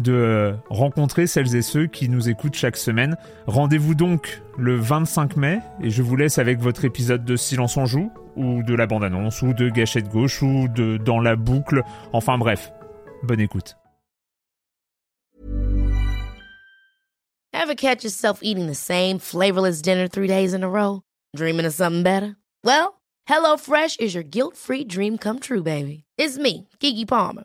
de rencontrer celles et ceux qui nous écoutent chaque semaine. Rendez-vous donc le 25 mai et je vous laisse avec votre épisode de Silence en joue ou de la bande-annonce ou de Gâchette gauche ou de Dans la boucle. Enfin bref, bonne écoute. Ever catch yourself eating the same flavorless dinner three days in a row? Dreaming of something better? Well, HelloFresh is your guilt-free dream come true, baby. It's me, Kiki Palmer.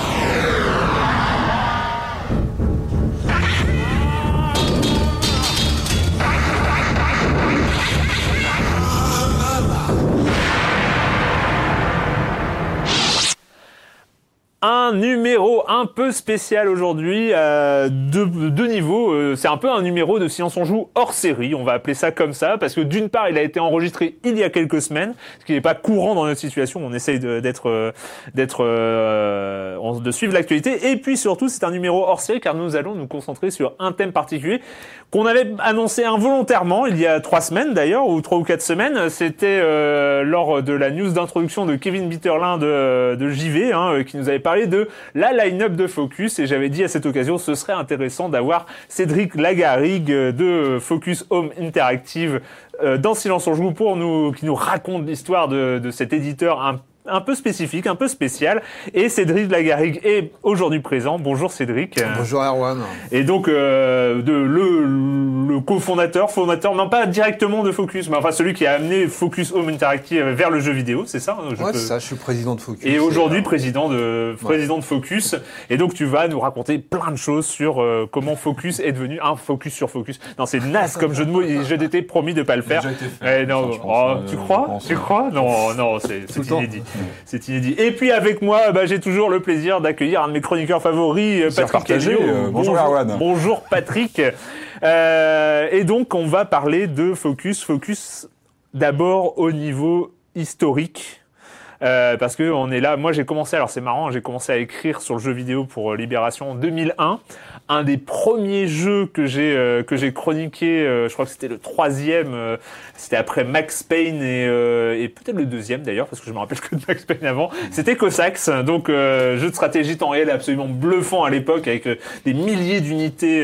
Un numéro un peu spécial aujourd'hui, euh, deux, deux, niveaux. Euh, c'est un peu un numéro de Silence on joue hors série, on va appeler ça comme ça, parce que d'une part, il a été enregistré il y a quelques semaines, ce qui n'est pas courant dans notre situation. On essaye d'être, euh, d'être, euh, de suivre l'actualité, et puis surtout, c'est un numéro hors série car nous allons nous concentrer sur un thème particulier qu'on avait annoncé involontairement il y a trois semaines d'ailleurs, ou trois ou quatre semaines. C'était euh, lors de la news d'introduction de Kevin Bitterlin de, de JV, hein, qui nous avait de la line-up de Focus et j'avais dit à cette occasion ce serait intéressant d'avoir Cédric Lagarigue de Focus Home Interactive euh, dans Silence on joue pour nous qui nous raconte l'histoire de, cet éditeur un un peu spécifique, un peu spécial. Et Cédric Lagarigue est aujourd'hui présent. Bonjour Cédric. Bonjour Erwan. Et donc euh, de, le, le cofondateur, fondateur, non pas directement de Focus, mais enfin celui qui a amené Focus Home Interactive vers le jeu vidéo, c'est ça je Ouais, c'est ça, je suis président de Focus. Et aujourd'hui euh... président de président de Focus. Et donc tu vas nous raconter plein de choses sur euh, comment Focus est devenu un Focus sur Focus. Non, c'est naze comme jeu de mots. Je t'étais promis de pas le faire. Eh, non, oh, tu crois? Tu crois? Non, non, c'est inédit. C'est inédit. Et puis avec moi, bah, j'ai toujours le plaisir d'accueillir un de mes chroniqueurs favoris, Patrick euh, bonjour. Bonjour Patrick. Euh, et donc on va parler de Focus. Focus d'abord au niveau historique. Euh, parce que on est là. Moi, j'ai commencé. Alors, c'est marrant. J'ai commencé à écrire sur le jeu vidéo pour Libération en 2001 un des premiers jeux que j'ai euh, que j'ai chroniqué, euh, je crois que c'était le troisième, euh, c'était après Max Payne et, et peut-être le deuxième d'ailleurs, parce que je me rappelle que de Max Payne avant, c'était Cossacks, donc jeu de stratégie temps réel absolument bluffant à l'époque, avec des milliers d'unités,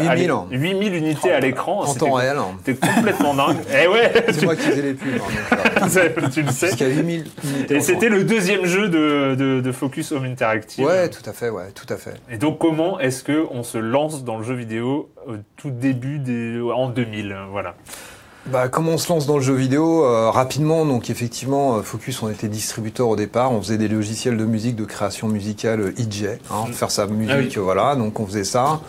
8000 8000 unités à l'écran. En temps réel. C'était complètement dingue. et eh ouais, c'est moi qui faisais les pubs. Hein, tu le sais. Parce 8000 Et c'était le deuxième jeu de, de, de, Focus Home Interactive. Ouais, tout à fait, ouais, tout à fait. Et donc comment est-ce que on se lance dans le jeu vidéo au tout début des, en 2000, voilà. Bah, comment on se lance dans le jeu vidéo euh, Rapidement, donc effectivement, euh, Focus, on était distributeur au départ, on faisait des logiciels de musique, de création musicale EJ, euh, hein, mm. faire sa musique, ah voilà, donc on faisait ça.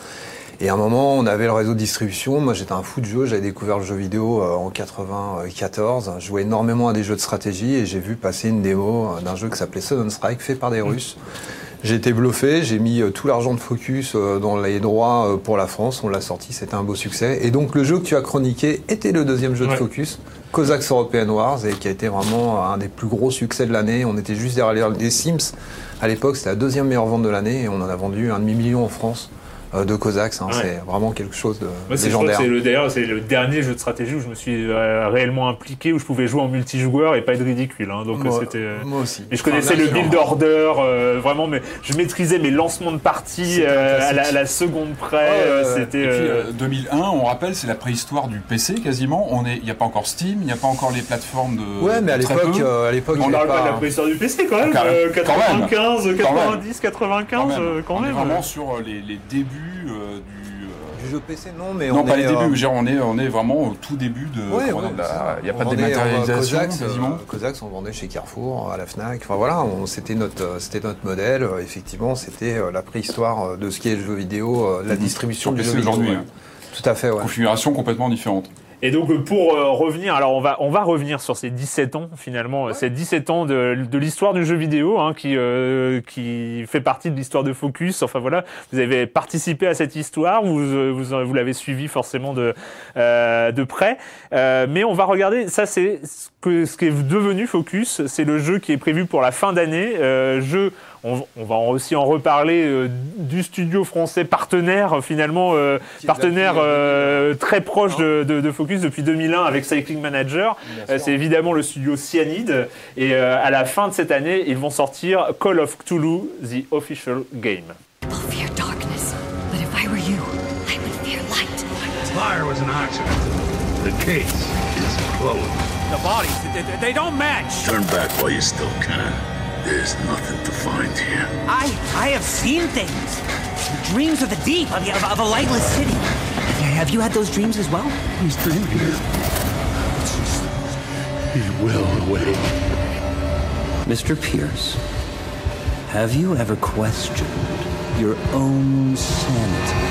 Et à un moment, on avait le réseau de distribution. Moi, j'étais un fou de jeu. J'avais découvert le jeu vidéo en 94. Je jouais énormément à des jeux de stratégie et j'ai vu passer une démo d'un jeu qui s'appelait Sudden Strike, fait par des mm. Russes. J'ai été bluffé, j'ai mis euh, tout l'argent de Focus euh, dans les droits euh, pour la France, on l'a sorti, c'était un beau succès. Et donc le jeu que tu as chroniqué était le deuxième jeu de Focus, Cossacks European Wars, et qui a été vraiment un des plus gros succès de l'année. On était juste derrière les Sims. À l'époque, c'était la deuxième meilleure vente de l'année et on en a vendu un demi-million en France. Euh, de Cossacks. Hein, C'est vraiment quelque chose de Moi, légendaire. C'est le, d'ailleurs, c'est le dernier jeu de stratégie où je me suis euh, réellement impliqué, où je pouvais jouer en multijoueur et pas être ridicule. Hein, donc moi, c'était. euh, moi aussi. Mais je connaissais Enfin, le build order, euh, vraiment, mais je maîtrisais mes lancements de partie euh, à, la, classique. à la seconde près. Euh. C'était. Et puis euh, euh, 2001, on rappelle, c'est la préhistoire du PC quasiment. On est, il n'y a pas encore Steam, il n'y a pas encore les plateformes de. Ouais, mais à l'époque, euh, à l'époque, on parle pas de la pas. préhistoire du PC quand même, Quand même. euh, Quand même. 95, Quand même. 90, 95, euh, quand on même. est vraiment sur les, les débuts euh, du. euh, Du jeu PC, non, mais non, on pas est, les euh, débuts, veux dire, on est, on est vraiment au tout début de. Ouais, ouais. Il n'y a On pas de euh, dématérialisation Cossacks, quasiment. euh, Cossacks, on vendait chez Carrefour, à la Fnac. Enfin voilà, c'était notre, euh, c'était notre modèle. Euh, Effectivement, c'était euh, la préhistoire euh, de ce qui est le jeu vidéo, euh, la Mhm. distribution du jeu vidéo. hein. Tout à fait, ouais. Configuration complètement différente. Et donc euh, pour euh, revenir, alors on va on va revenir sur ces 17 ans finalement, euh, ces 17 ans de, de l'histoire du jeu vidéo hein, qui euh, qui fait partie de l'histoire de Focus. Enfin voilà, vous avez participé à cette histoire, vous euh, vous, vous l'avez suivi forcément de euh, de près. Euh, mais on va regarder, ça c'est ce que ce qui est devenu Focus, c'est le jeu qui est prévu pour la fin d'année, euh, jeu on, on va aussi en reparler euh, du studio français partenaire finalement euh, Qui est partenaire euh, très proche de, de- de Focus depuis 2001 avec Cycling Manager. Euh, c'est évidemment le studio Cyanide et euh, à la fin de cette année ils vont sortir Call of Cthulhu The Official Game. The case is closed. The bodies, they don't match. Turn back while you still can. There's nothing to find here. I I have seen things. Dreams of the deep, of, of, of a lightless city. Have you had those dreams as well? He's been here. It's just, he will away. Mr. Pierce, have you ever questioned your own sanity?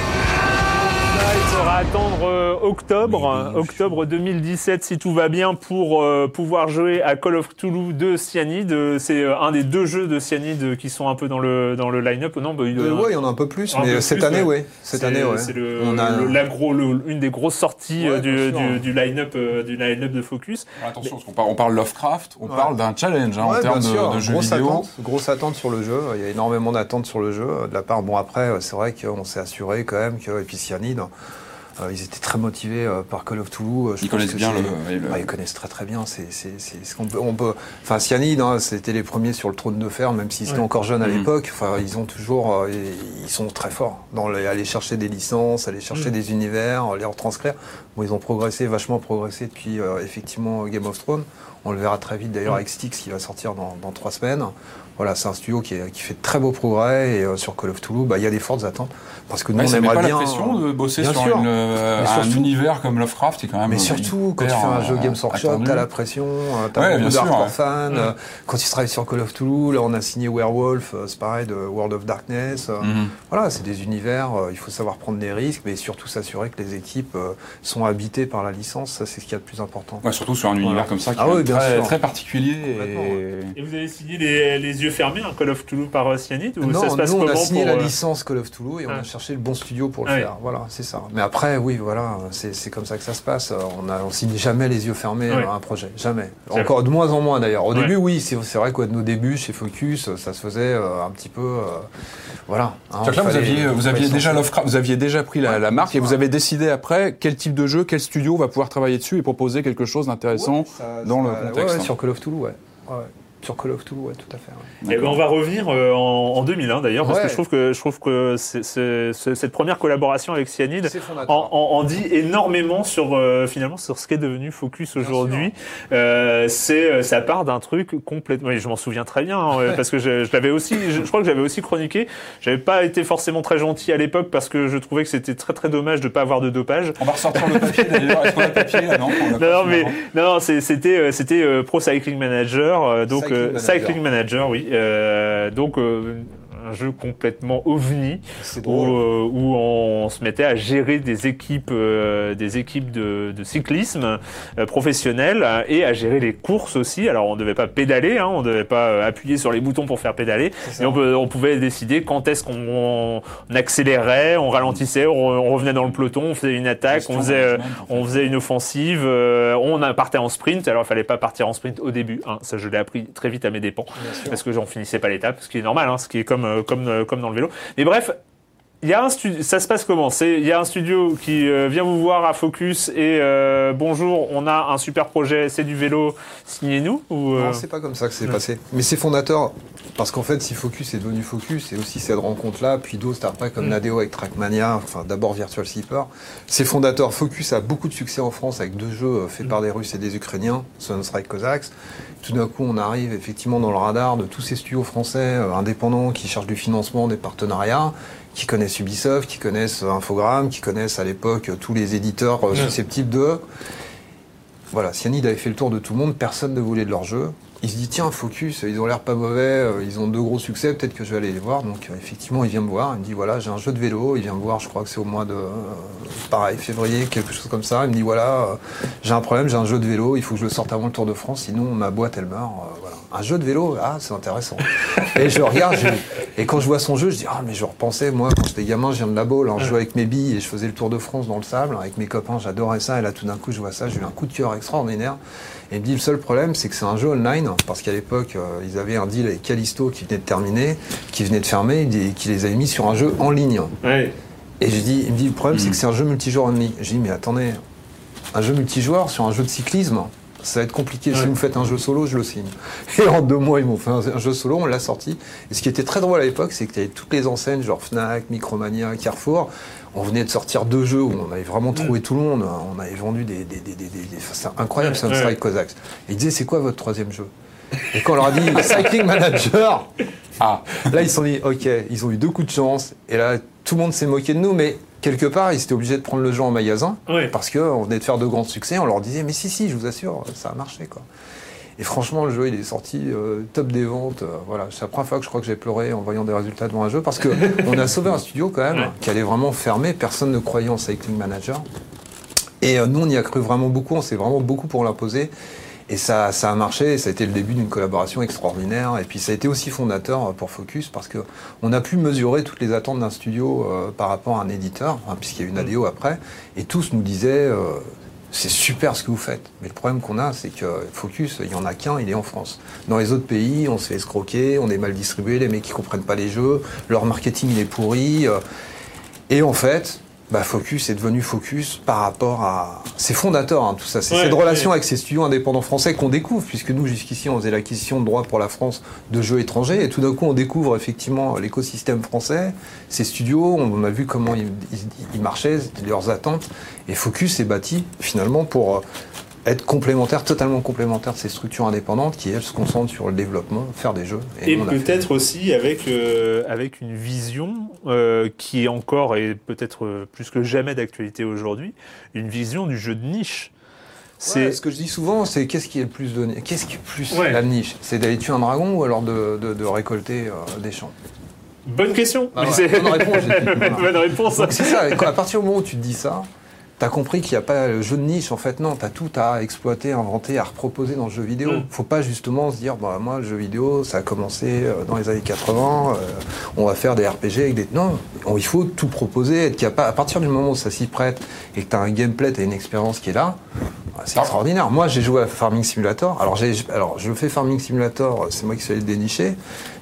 Il faudra attendre euh, octobre, octobre 2017 si tout va bien pour euh, pouvoir jouer à Call of Cthulhu de Cyanide. Euh, C'est un des deux jeux de Cyanide qui sont un peu dans le dans le line-up. Non, bah, il- Euh, ouais, il y en a un peu plus, Un mais peu cette plus, année, ouais. ouais. Cette C'est- année, ouais. C'est le, On a- le- l'agro- le- une des grosses sorties Ouais, du, bien sûr. du, du line-up du line-up de Focus. Attention, parce qu'on parle, on parle Lovecraft, on Ouais. parle d'un challenge hein, en termes de, de jeux grosse vidéo. Attente, grosse attente sur le jeu. Il y a énormément d'attentes sur le jeu de la part. Bon après, c'est vrai qu'on s'est assuré quand même que et puis Cyanide, ils étaient très motivés euh, par Call of Cthulhu. Euh, je Ils connaissent bien le- Ah, ils connaissent très très bien. C'est ce qu'on peut on peut. Enfin Cyanide, hein, c'était les premiers sur le trône de fer, même s'ils étaient encore jeunes à Mhm. l'époque. Enfin ils ont toujours, euh, ils sont très forts dans les, aller chercher des licences, aller chercher Mhm. des univers, les retranscrire. Bon, ils ont progressé, vachement progressé depuis euh, effectivement Game of Thrones. On le verra très vite d'ailleurs avec Styx qui va sortir dans, dans trois semaines. Voilà, c'est un studio qui, est- qui fait de très beaux progrès et euh, sur Call of Cthulhu, bah, il y a des fortes attentes parce que nous Ouais, on ça aimerait pas bien. la pression de bosser Bien sur sûr. une, euh, un surtout- univers comme Lovecraft, qui est quand même. Mais surtout, quand tu fais un jeu euh, Games Workshop, t'as la pression, t'as Ouais, beaucoup d'hardcore ouais. fans. euh, Quand tu travailles sur Call of Cthulhu, là on a signé Werewolf, c'est pareil, de World of Darkness. Mhm. Voilà, c'est des univers, il faut savoir prendre des risques, mais surtout s'assurer que les équipes sont habitées par la licence, ça c'est ce qu'il y a de plus important. Ouais, surtout sur un univers comme ça qui Ah est très, particulier. Et vous avez signé les, les yeux fermés, un Call of Cthulhu par Cyanide ou non, ça se passe nous on a signé pour, la euh, licence Call of Cthulhu et on Ah. a cherché le bon studio pour le Ah oui. faire. Voilà, c'est ça. Mais après, oui, voilà, c'est comme ça que ça se passe. On, a, on signe jamais les yeux fermés Ouais. à un projet, jamais. Encore de moins en moins d'ailleurs. Au Ouais. début, oui, c'est vrai qu'à nos débuts chez Focus, ça se faisait euh, un petit peu, euh, voilà. hein, là, vous aviez, vous déjà. Lovecraft, vous aviez déjà pris la, Ouais, la marque et vous avez décidé après quel type de jeu, quel studio va pouvoir travailler dessus et proposer quelque chose d'intéressant Ouais, ça- dans le contexte. ouais, ouais, sur Call of Cthulhu, ouais. Sur Call of Cthulhu, ouais, tout à fait. ouais. Eh ben, on va revenir euh, en, en 2001 d'ailleurs parce que je trouve que je trouve que c'est- c'est- c'est- cette première collaboration avec Cyanide en, fondateur. en- en dit énormément sur euh, finalement sur ce qu'est devenu Focus aujourd'hui. Euh, c'est euh, ça part d'un truc complètement. oui, je m'en souviens très bien hein, parce que je, je l'avais aussi. Je, je crois que j'avais aussi chroniqué. J'avais pas été forcément très gentil à l'époque parce que je trouvais que c'était très très dommage de pas avoir de dopage. On va ressortir le papier d'ailleurs. Est-ce qu'on a le papier là Non, Non, pas non, mais non, c'était c'était Pro Cycling Manager, donc Cycling euh, Manager. Cycling Manager, oui, euh, donc euh, un jeu complètement ovni où, euh, où on se mettait à gérer des équipes, euh, des équipes de, de cyclisme euh, professionnelles euh, et à gérer les courses aussi. Alors on ne devait pas pédaler, hein, on ne devait pas euh, appuyer sur les boutons pour faire pédaler, mais on, on pouvait décider quand est-ce qu'on on accélérait, on ralentissait, on, on revenait dans le peloton, on faisait une attaque, on faisait, euh, on faisait une offensive, euh, on partait en sprint. Alors il fallait pas partir en sprint au début. hein, ça je l'ai appris très vite à mes dépens parce que j'en finissais pas l'étape, ce qui est normal, hein, ce qui est comme comme euh, comme dans le vélo. Mais bref. Il y a un studio, ça se passe comment? C'est il y a un studio qui euh, vient vous voir à Focus et euh, bonjour, on a un super projet, c'est du vélo, signez-nous ou euh, Non, c'est pas comme ça que c'est passé. Mais c'est fondateur, parce qu'en fait, si Focus est devenu Focus, et aussi cette rencontre-là, puis d'autres startups comme Mm. Nadeo avec Trackmania, enfin d'abord Virtual Sleeper, c'est fondateur. Focus a beaucoup de succès en France avec deux jeux euh, faits Mm. par des Russes et des Ukrainiens, Sunstrike Cossacks. Tout d'un coup, on arrive effectivement dans le radar de tous ces studios français indépendants qui cherchent du financement, des partenariats, qui connaissent Ubisoft, qui connaissent euh, Infogrames, qui connaissent à l'époque euh, tous les éditeurs euh, susceptibles de. Voilà, Cyanide avait fait le tour de tout le monde, personne ne voulait de leur jeu. Il se dit, tiens, Focus, ils ont l'air pas mauvais, euh, ils ont deux gros succès, peut-être que je vais aller les voir. Donc, euh, effectivement, il vient me voir, il me dit, voilà, j'ai un jeu de vélo, il vient me voir, je crois que c'est au mois de, euh, pareil, février, quelque chose comme ça. Il me dit, voilà, euh, j'ai un problème, j'ai un jeu de vélo, il faut que je le sorte avant le Tour de France, sinon ma boîte, elle meurt. euh, voilà. Un jeu de vélo, ah, c'est intéressant. et je regarde, je- et quand je vois son jeu, je dis, ah, mais je repensais, moi, quand j'étais gamin, je viens de la Baule, hein, je jouais avec mes billes et je faisais le Tour de France dans le sable, avec mes copains, j'adorais ça, et là, tout d'un coup, je vois ça, j'ai eu un coup de cœur extraordinaire. Et il me dit, le seul problème, c'est que c'est un jeu online, parce qu'à l'époque, euh, ils avaient un deal avec Callisto qui venait de terminer, qui venait de fermer, et qui les avait mis sur un jeu en ligne. ouais. Et je dis, il me dit, le problème, c'est que c'est un jeu multijoueur only. Je dis, mais attendez, un jeu multijoueur sur un jeu de cyclisme, ça va être compliqué. Si vous me faites un jeu solo, je le signe. Et en deux mois, ils m'ont fait un, jeu solo, on l'a sorti. Et ce qui était très drôle à l'époque, c'est que tu avais toutes les enseignes, genre Fnac, Micromania, Carrefour. On venait de sortir deux jeux où on avait vraiment trouvé tout le monde. On avait vendu des. des, des, des, c'est incroyable, c'est un Ouais. Strike Cossacks. Et ils disaient, c'est quoi votre troisième jeu? Et quand on leur a dit Cycling Manager, Ah, Là, ils se sont dit, ok, ils ont eu deux coups de chance. Et là, tout le monde s'est moqué de nous, mais quelque part, ils étaient obligés de prendre le jeu en magasin. Ouais. Parce qu'on venait de faire de grands succès. On leur disait, mais si, si, je vous assure, ça a marché, quoi. Et franchement, le jeu, il est sorti euh, top des ventes. euh, voilà, c'est la première fois que je crois que j'ai pleuré en voyant des résultats devant un jeu. Parce que on a sauvé un studio, quand même, Ouais. qui allait vraiment fermer. Personne ne croyait en Cycling Manager. Et euh, nous, on y a cru vraiment beaucoup. On s'est vraiment beaucoup pour l'imposer. Et ça, ça a marché, et ça a été le début d'une collaboration extraordinaire. Et puis ça a été aussi fondateur euh, pour Focus parce que on a pu mesurer toutes les attentes d'un studio euh, par rapport à un éditeur, hein, puisqu'il y a eu une ADO après, et tous nous disaient euh, c'est super ce que vous faites. Mais le problème qu'on a, c'est que Focus, il y en a qu'un, il est en France. Dans les autres pays, on se fait escroquer, on est mal distribué, les mecs qui comprennent pas les jeux, leur marketing il est pourri. euh, et en fait, bah, Focus est devenu Focus par rapport à. C'est fondateur, hein, tout ça. C'est Ouais, cette relation ouais. avec ces studios indépendants français qu'on découvre, puisque nous, jusqu'ici, on faisait l'acquisition de droits pour la France de jeux étrangers. Et tout d'un coup, on découvre effectivement l'écosystème français, ces studios. On a vu comment ils, ils- ils marchaient, leurs attentes. Et Focus est bâti finalement pour. Être complémentaire, totalement complémentaire de ces structures indépendantes qui, elles, se concentrent sur le développement, faire des jeux. Et peut-être aussi avec, euh, avec une vision euh, qui est encore et peut-être euh, plus que jamais d'actualité aujourd'hui, une vision du jeu de niche. C'est Ouais, ce que je dis souvent, c'est qu'est-ce qui est le plus donné Qu'est-ce qui est plus Ouais. la niche? C'est d'aller tuer un dragon ou alors de, de- de récolter euh, des champs? Bonne question. Ah ouais, c'est- bonne réponse, j'ai dit. Voilà. bonne réponse. Donc c'est ça, quand- à partir du moment où tu te dis ça, t'as compris qu'il n'y a pas le jeu de niche. En fait, non, t'as tout à exploiter, inventer, à reproposer dans le jeu vidéo. Mm. Faut pas justement se dire, bah moi, le jeu vidéo, ça a commencé euh, dans les années 80, euh, on va faire des RPG avec des... Non, on- il faut tout proposer, être capable... À partir du moment où ça s'y prête et que t'as un gameplay, t'as une expérience qui est là, bah, c'est extraordinaire. Moi, j'ai joué à Farming Simulator. Alors, j'ai, alors, je fais Farming Simulator, c'est moi qui suis allé le dénicher,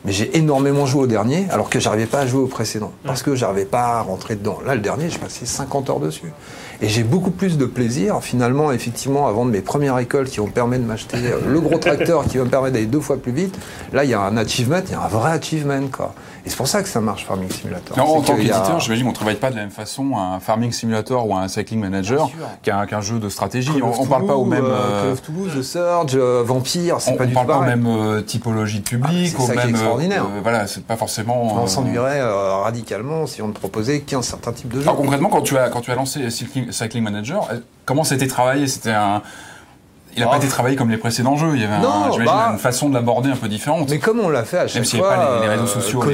mais j'ai énormément joué au dernier, alors que j'arrivais pas à jouer au précédent, parce que j'arrivais pas à rentrer dedans. Là, le dernier, j'ai passé 50 heures dessus. Et j'ai beaucoup plus de plaisir, finalement, effectivement, à vendre mes premières récoltes qui vont me permettre de m'acheter euh, le gros tracteur qui va me permettre d'aller deux fois plus vite. Là, il y a un achievement, il y a un vrai achievement, quoi. Et c'est pour ça que ça marche, Farming Simulator. Non, en C'est tant a- qu'éditeur, j'imagine qu'on ne travaille pas de la même façon à un Farming Simulator ou à un Cycling Manager qu'un jeu de stratégie. Call On of ne parle pas au même. euh, euh, Call of Toulouse, The Surge, euh, Vampire, c'est on pas ne du tout parle pas aux mêmes euh, typologies de public, Ah, c'est aux ça qui est mêmes. extraordinaire. euh, voilà, c'est pas forcément. On euh, s'ennuierait euh, radicalement si on ne proposait qu'un certain type de jeu. Alors concrètement, quand tu as quand tu as lancé Cycling, Cycling Manager, comment c'était travaillé? C'était un. Il n'a Oh. pas été travaillé comme les précédents jeux. Il y avait, Non, bah- une façon de l'aborder un peu différente. Mais comme on l'a fait à chaque s'il fois, avait pas les- les réseaux euh, sociaux même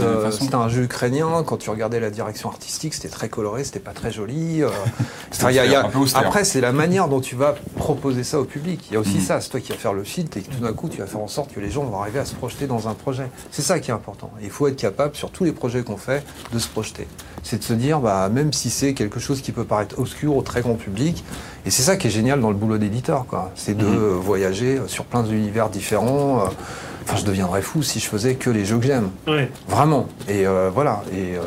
euh, façon. c'était un jeu ukrainien. Quand tu regardais la direction artistique, c'était très coloré, c'était pas très joli. euh, enfin, y a- y a-. Après, c'est la manière dont tu vas proposer ça au public. Il y a aussi Mhm. ça, c'est toi qui vas faire le filtre et que tout d'un coup, tu vas faire en sorte que les gens vont arriver à se projeter dans un projet. C'est ça qui est important. Il faut être capable, sur tous les projets qu'on fait, de se projeter. C'est de se dire, bah, même si c'est quelque chose qui peut paraître obscur au très grand public, et c'est ça qui est génial dans le boulot d'éditeur, quoi. C'est de Mhm. voyager sur plein d'univers différents. Enfin, je deviendrais fou si je faisais que les jeux que j'aime. Ouais. Vraiment. Et euh, voilà. Et euh,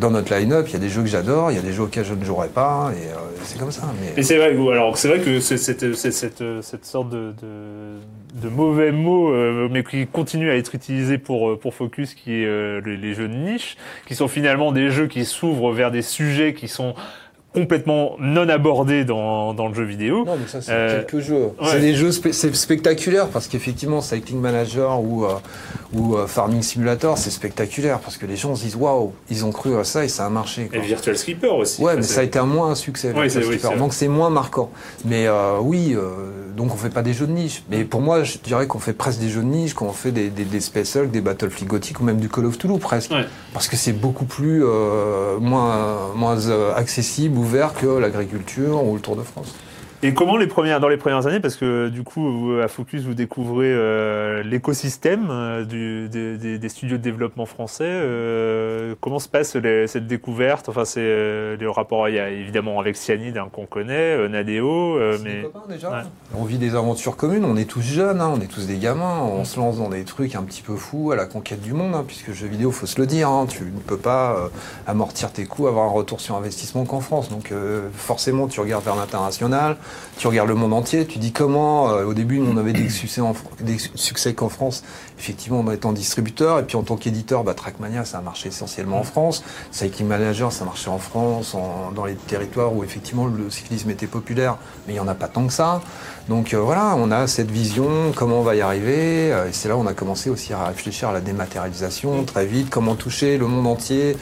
dans notre line-up, il y a des jeux que j'adore, il y a des jeux auxquels je ne jouerai pas, et euh, c'est comme ça. Mais... C'est vrai, alors c'est vrai que c'est- cette, cette, cette, cette sorte de, de, de mauvais mot, euh, mais qui continue à être utilisé pour, euh, pour Focus, qui est euh, les, les jeux de niche, qui sont finalement des jeux qui s'ouvrent vers des sujets qui sont complètement non abordés dans, dans le jeu vidéo. Non, mais ça, c'est Euh, quelques jeux. ouais. C'est des jeux spectaculaires parce qu'effectivement, Cycling Manager ou, euh, ou euh, Farming Simulator, c'est spectaculaire parce que les gens se disent waouh, ils ont cru à ça et ça a marché. quoi. Et Virtual Skipper aussi. Ouais, mais ça a été un moins un succès. C'est- oui, donc c'est moins marquant. Mais euh, oui, euh, donc on fait pas des jeux de niche. Mais pour moi, je dirais qu'on fait presque des jeux de niche quand on fait des, des, des Space Hulk, des Battlefield Gothic ou même du Call of Toulouse presque. Ouais. Parce que c'est beaucoup plus euh, moins, moins euh, accessible, ouvert que l'agriculture ou le Tour de France. Et comment les premières, dans les premières années, parce que du coup, vous, à Focus, vous découvrez euh, l'écosystème euh, du- des, des- des studios de développement français. euh, comment se passe les- cette découverte? Enfin, c'est euh, le rapport, il y a évidemment avec Cyanide hein, qu'on connaît, euh, Nadeo, euh, mais des copains, déjà. Ouais. On vit des aventures communes, on est tous jeunes, hein, on est tous des gamins, on se lance dans des trucs un petit peu fous à la conquête du monde, hein, puisque le jeu vidéo, faut se le dire, hein, tu ne peux pas euh, amortir tes coûts, avoir un retour sur investissement qu'en France. Donc euh, forcément, tu regardes vers l'international, tu regardes le monde entier, tu dis comment, euh, au début, nous, on avait des succès, en, des succès qu'en France, effectivement, en étant distributeur, et puis en tant qu'éditeur, bah, Trackmania, ça a marché essentiellement en France, Cycling Manager, ça marchait en France, en- dans les territoires où effectivement le cyclisme était populaire, mais il n'y en a pas tant que ça. Donc euh, voilà, on a cette vision, comment on va y arriver, euh, et c'est là où on a commencé aussi à réfléchir à la dématérialisation très vite, comment toucher le monde entier.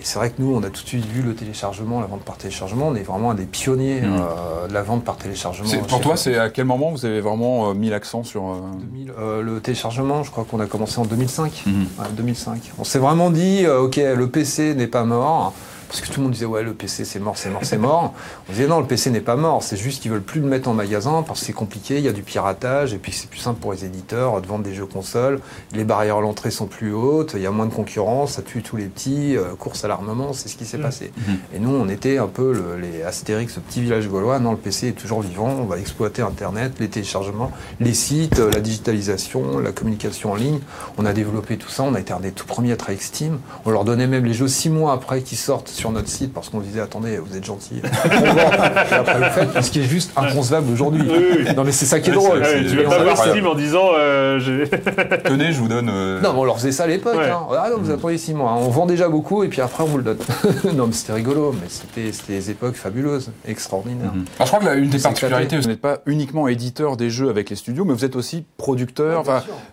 Et c'est vrai que nous, on a tout de suite vu le téléchargement, la vente par téléchargement. On est vraiment un des pionniers Mhm. euh, de la vente par téléchargement. Pour toi, c'est à quel moment vous avez vraiment euh, mis l'accent sur. euh, 2000, le téléchargement, je crois qu'on a commencé en 2005. Mhm. Ouais, 2005. On s'est vraiment dit, ok, le PC n'est pas mort. Parce que tout le monde disait, ouais, le PC c'est mort, c'est mort, c'est mort. On disait, non, le PC n'est pas mort, c'est juste qu'ils veulent plus le mettre en magasin parce que c'est compliqué, il y a du piratage, et puis c'est plus simple pour les éditeurs de vendre des jeux consoles. Les barrières à l'entrée sont plus hautes, il y a moins de concurrence, ça tue tous les petits, euh, course à l'armement, c'est ce qui s'est passé. Et nous, on était un peu le- les Astérix, ce petit village gaulois. Non, le PC est toujours vivant, on va exploiter Internet, les téléchargements, les sites, euh, la digitalisation, la communication en ligne. On a développé tout ça, on a été un des tout premiers à travailler avec Steam. On leur donnait même les jeux six mois après qu'ils sortent sur notre site parce qu'on disait, attendez, vous êtes et après faites, ce qui est juste inconcevable aujourd'hui. Oui, oui. Non, mais c'est ça qui est Ouais, drôle. tu vas pas voir. Steam en disant euh, Tenez, je vous donne. euh, Non, mais on leur faisait ça à l'époque. Ouais. hein. Ah non, vous attendez six mois. On vend déjà beaucoup et puis après on vous le donne. non, mais c'était rigolo, mais c'était c'était des époques fabuleuses, extraordinaires. Mhm. Alors, je crois que la- une des particularités, vous n'êtes pas uniquement éditeur des jeux avec les studios, mais vous êtes aussi producteur.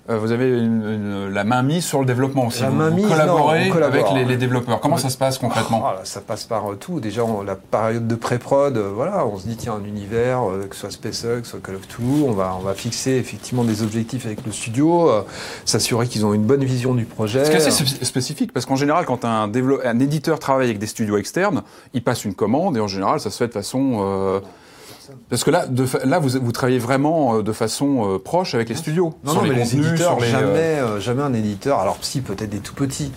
euh, vous avez une- une- la main mise sur le développement aussi. La vous, main vous mise, collaborez non, avec les, les développeurs. Comment ça se passe concrètement? Ah, ça passe par euh, tout. Déjà, on- la période de pré-prod, euh, voilà, on se dit, tiens, un univers, euh, que ce soit SpaceX, que ce soit Call of Toulouse, on va, on va fixer effectivement des objectifs avec le studio, s'assurer qu'ils ont une bonne vision du projet. C'est assez spé- spécifique parce qu'en général, quand un, éditeur travaille avec des studios externes, il passe une commande et en général, ça se fait de façon. euh, parce que là, de là vous, vous travaillez vraiment de façon euh, proche avec les studios. Non, sur non, les mais les éditeurs, sur les, jamais, euh, jamais un éditeur, alors si, peut-être des tout petits,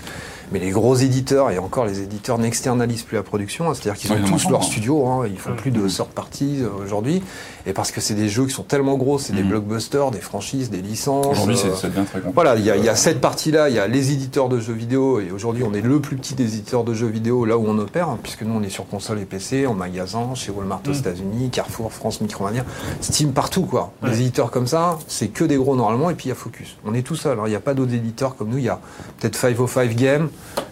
mais les gros éditeurs, et encore les éditeurs n'externalisent plus la production, hein, c'est-à-dire qu'ils ont tous leur hein. studio, hein, ils font plus de sort parties euh, aujourd'hui, et parce que c'est des jeux qui sont tellement gros, c'est des Mhm. blockbusters, des franchises, des licences. Aujourd'hui, euh, c'est- ça devient très compliqué. Voilà, il y, a- il y a cette partie-là, il y a les éditeurs de jeux vidéo, et aujourd'hui on est le plus petit des éditeurs de jeux vidéo là où on opère, hein, puisque nous on est sur console et PC, en magasin, chez Walmart aux États-Unis, Carrefour, France, Micromania, Steam partout quoi. Ouais. Des éditeurs comme ça, c'est que des gros normalement, et puis il y a Focus. On est tout seul, hein, il n'y a pas d'autres éditeurs comme nous, il y a peut-être 505 Games,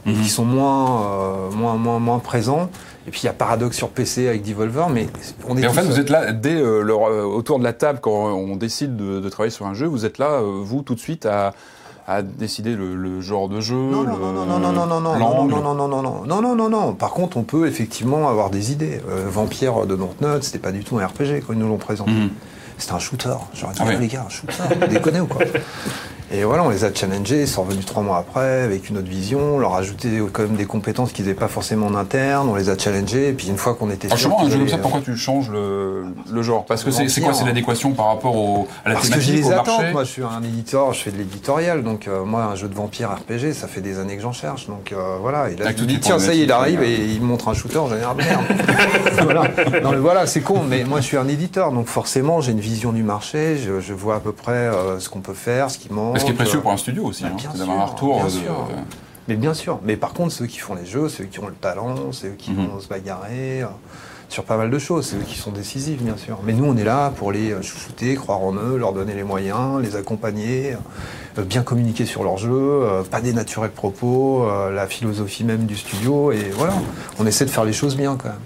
mais Mhm. qui sont moins, euh, moins, moins, moins présents. Et puis il y a Paradox sur PC avec Devolver, mais on est Et en fait, vous êtes là dès euh, le- euh, autour de la table quand on décide de, de travailler sur un jeu. Vous êtes là, euh, vous, tout de suite, à, à décider le, le genre de jeu, Non, le- non, non, non, non, non, non, non, non, non, non, non, non, non, non, non, non, non. Par contre, on peut effectivement avoir des idées. Euh, Vampire de Dontnod, c'était pas du tout un RPG quand ils nous l'ont présenté. Mhm. C'était un shooter. J'aurais dit, Ah ah, oui. les gars, un shooter, vous déconnez ou quoi Et voilà, on les a challengés, ils sont revenus trois mois après avec une autre vision, on leur a ajouté quand même des compétences qu'ils n'avaient pas forcément en interne, on les a challengés, et puis une fois qu'on était sûr justement, un jeu comme ça, pourquoi tu changes le, le genre Parce que c'est quoi. C'est l'adéquation par rapport au, à la Parce que j'ai les attentes. Moi, je suis un éditeur, je fais de l'éditorial. Donc, euh, moi, un jeu de vampire RPG, ça fait des années que j'en cherche. Donc, euh, voilà. Et là, je me dis, tiens, ça y est, il arrive et il montre un shooter, j'en ai un merde. voilà. Non, mais voilà, c'est con. Mais moi, je suis un éditeur. Donc, forcément, j'ai une vision du marché. Je, je vois à peu près euh, ce qu'on peut faire, ce qui manque. Ce qui est précieux pour un studio aussi, Bah, hein, c'est d'avoir un retour. bien de- sûr. Mais bien sûr. Mais par contre, ceux qui font les jeux, ceux qui ont le talent, ceux qui Mhm. vont se bagarrer euh, sur pas mal de choses, ceux qui sont décisifs, bien sûr. Mais nous, on est là pour les euh, chouchouter, croire en eux, leur donner les moyens, les accompagner, euh, bien communiquer sur leur jeu, euh, pas dénaturer le propos, euh, la philosophie même du studio. Et voilà, on essaie de faire les choses bien quand même.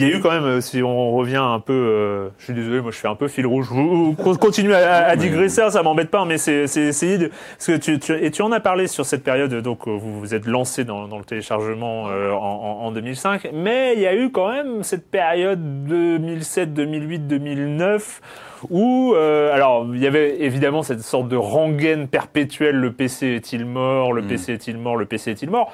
Il y a eu quand même, euh, si on revient un peu, euh, je suis désolé, moi je fais un peu fil rouge. Vous, vous continuez à, à digresser, ça m'embête pas, mais c'est c'est essayer de. Parce que tu, tu- et tu en as parlé sur cette période, donc euh, vous vous êtes lancé dans, dans le téléchargement euh, en, en- en 2005, mais il y a eu quand même cette période 2007, 2008, 2009 où, euh, alors, il y avait évidemment cette sorte de rengaine perpétuelle, le PC est-il mort, le PC est-il mort, le PC est-il mort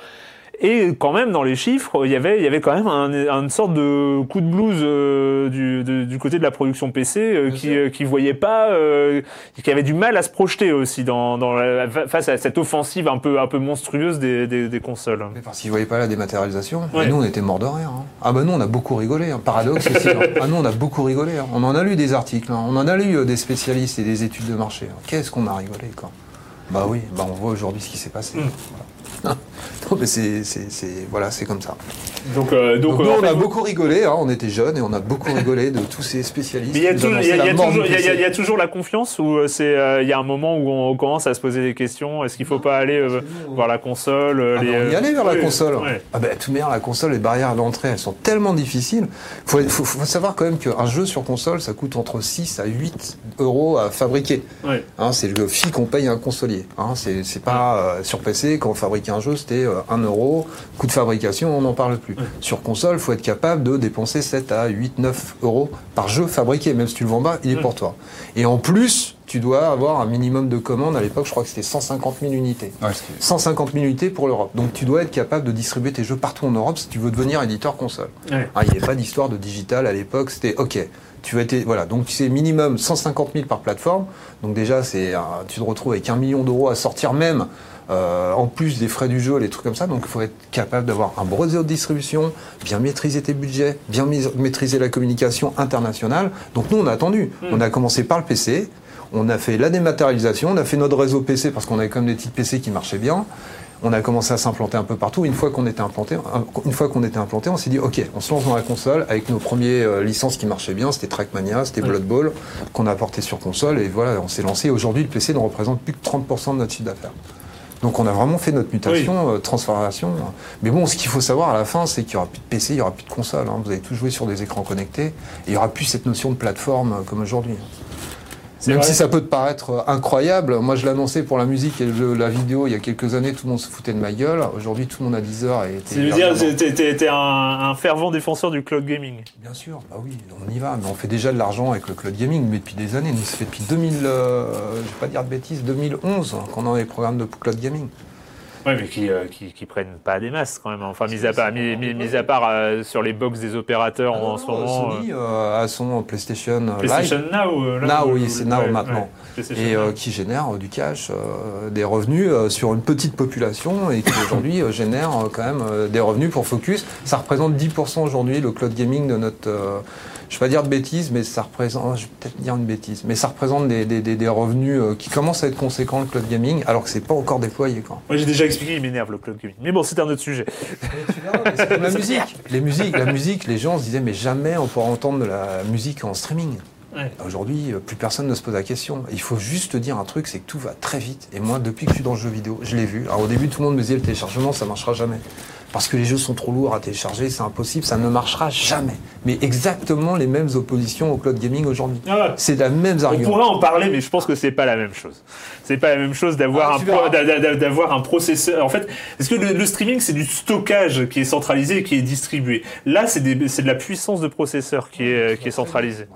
et quand même, dans les chiffres, il y avait, il y avait quand même un, une sorte de coup de blues euh, du, de- du côté de la production PC euh, qui, euh, qui voyait pas, euh, qui avait du mal à se projeter aussi dans, dans la- face à cette offensive un peu, un peu monstrueuse des, des, des consoles. Mais parce qu'ils voyaient pas la dématérialisation. Ouais. Et nous, on était morts de rire. hein. Ah bah nous, on a beaucoup rigolé. hein. Paradoxe aussi. hein. Ah nous, on a beaucoup rigolé. hein. On en a lu des articles. hein. On en a lu euh, des spécialistes et des études de marché. hein. Qu'est-ce qu'on a rigolé, quoi. Bah oui, bah on voit aujourd'hui ce qui s'est passé. Voilà. Non, mais c'est, voilà, c'est comme ça. Donc, euh, donc, Donc, euh, nous, en on a vous- beaucoup rigolé. hein. On était jeunes et on a beaucoup rigolé de tous ces spécialistes. Mais il y a toujours, il il la il il il confiance ou euh, euh, il y a un moment où on commence à se poser des questions. Est-ce qu'il faut pas aller euh, voir la console euh, Ah, les, on y euh, allait vers la oui, console. ouais. Ah ben, tout manière, la console, les barrières d'entrée, elles sont tellement difficiles. Faut, faut, faut savoir quand même qu'un jeu sur console, ça coûte entre 6 à 8 euros à fabriquer. Hein, c'est le fee qu'on paye à un consolier. Hein, c'est pas euh, sur PC, quand on fabriquait un jeu, c'était euh, 1 euro. Coût de fabrication, on n'en parle plus. Sur console, faut être capable de dépenser 7 à 8, 9 euros par jeu fabriqué. Même si tu le vends bas, il est pour toi. Et en plus, tu dois avoir un minimum de commandes. À l'époque, je crois que c'était 150 000 unités. Ouais, ce qui est- 150 000 unités pour l'Europe. Donc tu dois être capable de distribuer tes jeux partout en Europe si tu veux devenir éditeur console. Ouais. Ah, Il n'y avait pas d'histoire de digital à l'époque, c'était OK. Tu vas être, voilà, donc c'est minimum 150 000 par plateforme. Donc déjà, c'est, un- tu te retrouves avec un million d'euros à sortir même, euh, en plus des frais du jeu, les trucs comme ça. Donc il faut être capable d'avoir un bon réseau de distribution, bien maîtriser tes budgets, bien maîtriser la communication internationale. Donc nous, on a attendu. On a commencé par le PC. On a fait la dématérialisation, on a fait notre réseau PC parce qu'on avait quand même des petites PC qui marchaient bien. On a commencé à s'implanter un peu partout. Une fois qu'on était implanté, une fois qu'on était implanté, on s'est dit ok, on se lance dans la console avec nos premières euh, licences qui marchaient bien. C'était Trackmania, c'était Blood Bowl qu'on a apporté sur console et voilà, on s'est lancé. Aujourd'hui, le PC ne représente plus que 30% de notre chiffre d'affaires. Donc on a vraiment fait notre mutation, euh, transformation. Mais bon, ce qu'il faut savoir à la fin, c'est qu'il n'y aura plus de PC, il n'y aura plus de console. hein. Vous allez tous jouer sur des écrans connectés. Et il n'y aura plus cette notion de plateforme euh, comme aujourd'hui. C'est Même vrai. si ça peut te paraître euh, incroyable, moi je l'annonçais pour la musique et le- la vidéo il y a quelques années, tout le monde se foutait de ma gueule. Aujourd'hui, tout le monde a 10 heures et Tu veux dire, t'es un, un fervent défenseur du cloud gaming. Bien sûr, bah oui, on y va. Mais on fait déjà de l'argent avec le cloud gaming, mais depuis des années. Nous, ça fait depuis 2000, euh, je vais pas dire de bêtises, 2011 hein, qu'on a des programmes de cloud gaming. Oui, mais qui, euh, qui, qui prennent pas des masses quand même. Enfin, mis à part, mis, mis- mis à part euh, sur les box des opérateurs en, en ce moment. Sony euh, euh, a son PlayStation, euh, PlayStation Live. Now. là, Now, oui, c'est Now ouais, maintenant. ouais, et qui génère du cash, des revenus sur une petite population et qui aujourd'hui génère quand même des revenus pour Focus. Ça représente 10% aujourd'hui le cloud gaming de notre. Je ne vais pas dire de bêtises, mais ça représente. Je vais peut-être dire une bêtise, mais ça représente des, des- des- des revenus euh, qui commencent à être conséquents le cloud gaming, alors que c'est pas encore déployé. Quoi. Moi, j'ai déjà expliqué, il m'énerve le cloud gaming. Mais bon, c'est un autre sujet. La musique. Les musiques, la musique, les gens se disaient mais jamais on pourra entendre de la musique en streaming. Ouais. Aujourd'hui, euh, plus personne ne se pose la question. Il faut juste te dire un truc, c'est que tout va très vite. Et moi, depuis que je suis dans le jeu vidéo, je l'ai vu. Alors au début, tout le monde me disait le téléchargement, ça marchera jamais. Parce que les jeux sont trop lourds à télécharger, c'est impossible, ça ne marchera jamais. Mais exactement les mêmes oppositions au cloud gaming aujourd'hui. Ah ouais. C'est la même On argument. pourrait en parler, mais je pense que c'est pas la même chose. C'est pas la même chose d'avoir Ah, un d'avoir un processeur. En fait, parce que le, le streaming c'est du stockage qui est centralisé et qui est distribué. Là, c'est de la puissance de processeur qui est qui est centralisée.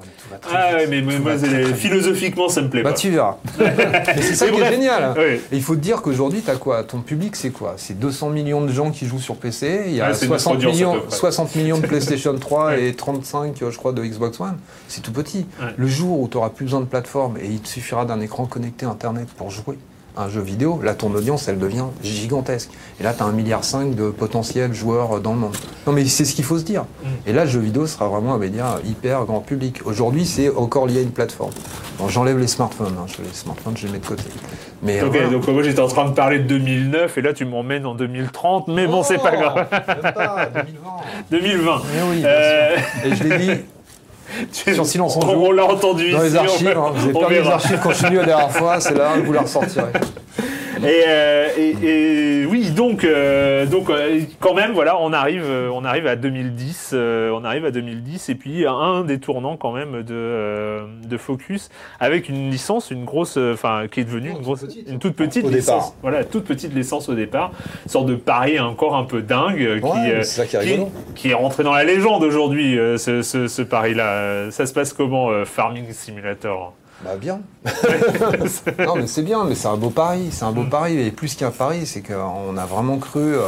Ah ouais, mais moi, très, très philosophiquement, ça me plaît Bah pas. tu verras. C'est ça qui bref. est génial. Oui. Et il faut te dire qu'aujourd'hui, tu as quoi? Ton public, c'est quoi? C'est 200 millions de gens qui jouent sur PC. Il y a Ouais, c'est notre 60, audience, à millions, peu près. 60 millions de PlayStation 3 Ouais. et 35, euh, je crois, de Xbox One. C'est tout petit. Ouais. Le jour où tu n'auras plus besoin de plateforme et il te suffira d'un écran connecté Internet pour jouer, un jeu vidéo, là ton audience elle devient gigantesque. Et là tu as un milliard cinq de potentiels joueurs dans le monde. Non mais c'est ce qu'il faut se dire. Et là le jeu vidéo sera vraiment un média hyper grand public. Aujourd'hui c'est encore lié à une plateforme. Bon, j'enlève les smartphones, hein. Je- les smartphones je les mets de côté. Mais Ok, voilà. donc euh, moi j'étais en train de parler de 2009 et là tu m'emmènes en 2030, mais bon, c'est pas grave. Même pas, 2020. 2020. Mais oui, bien Euh, sûr. Et je l'ai dit sur Silence on on, l'a entendu Dans les ici, archives, hein. vous avez on perdu les archives venu la dernière fois, c'est là, vous la ressortirez. Et, euh, et- et oui, donc, euh, donc euh, quand même, voilà, on arrive, euh, on arrive à 2010, euh, on arrive à 2010, et puis un des tournants quand même de, euh, de Focus avec une licence, une grosse, euh, enfin, qui est devenue une grosse, une toute petite Au licence, départ. voilà, toute petite licence au départ, une sorte de pari encore un peu dingue, euh, qui, Ouais, euh, c'est ça qui est qui, qui est rentré dans la légende aujourd'hui, euh, ce, ce, ce pari-là. Euh, Ça se passe comment, euh, Farming Simulator? Bah bien. non mais c'est bien, mais c'est un beau pari, c'est un beau pari. Et plus qu'un pari, c'est qu'on a vraiment cru, euh,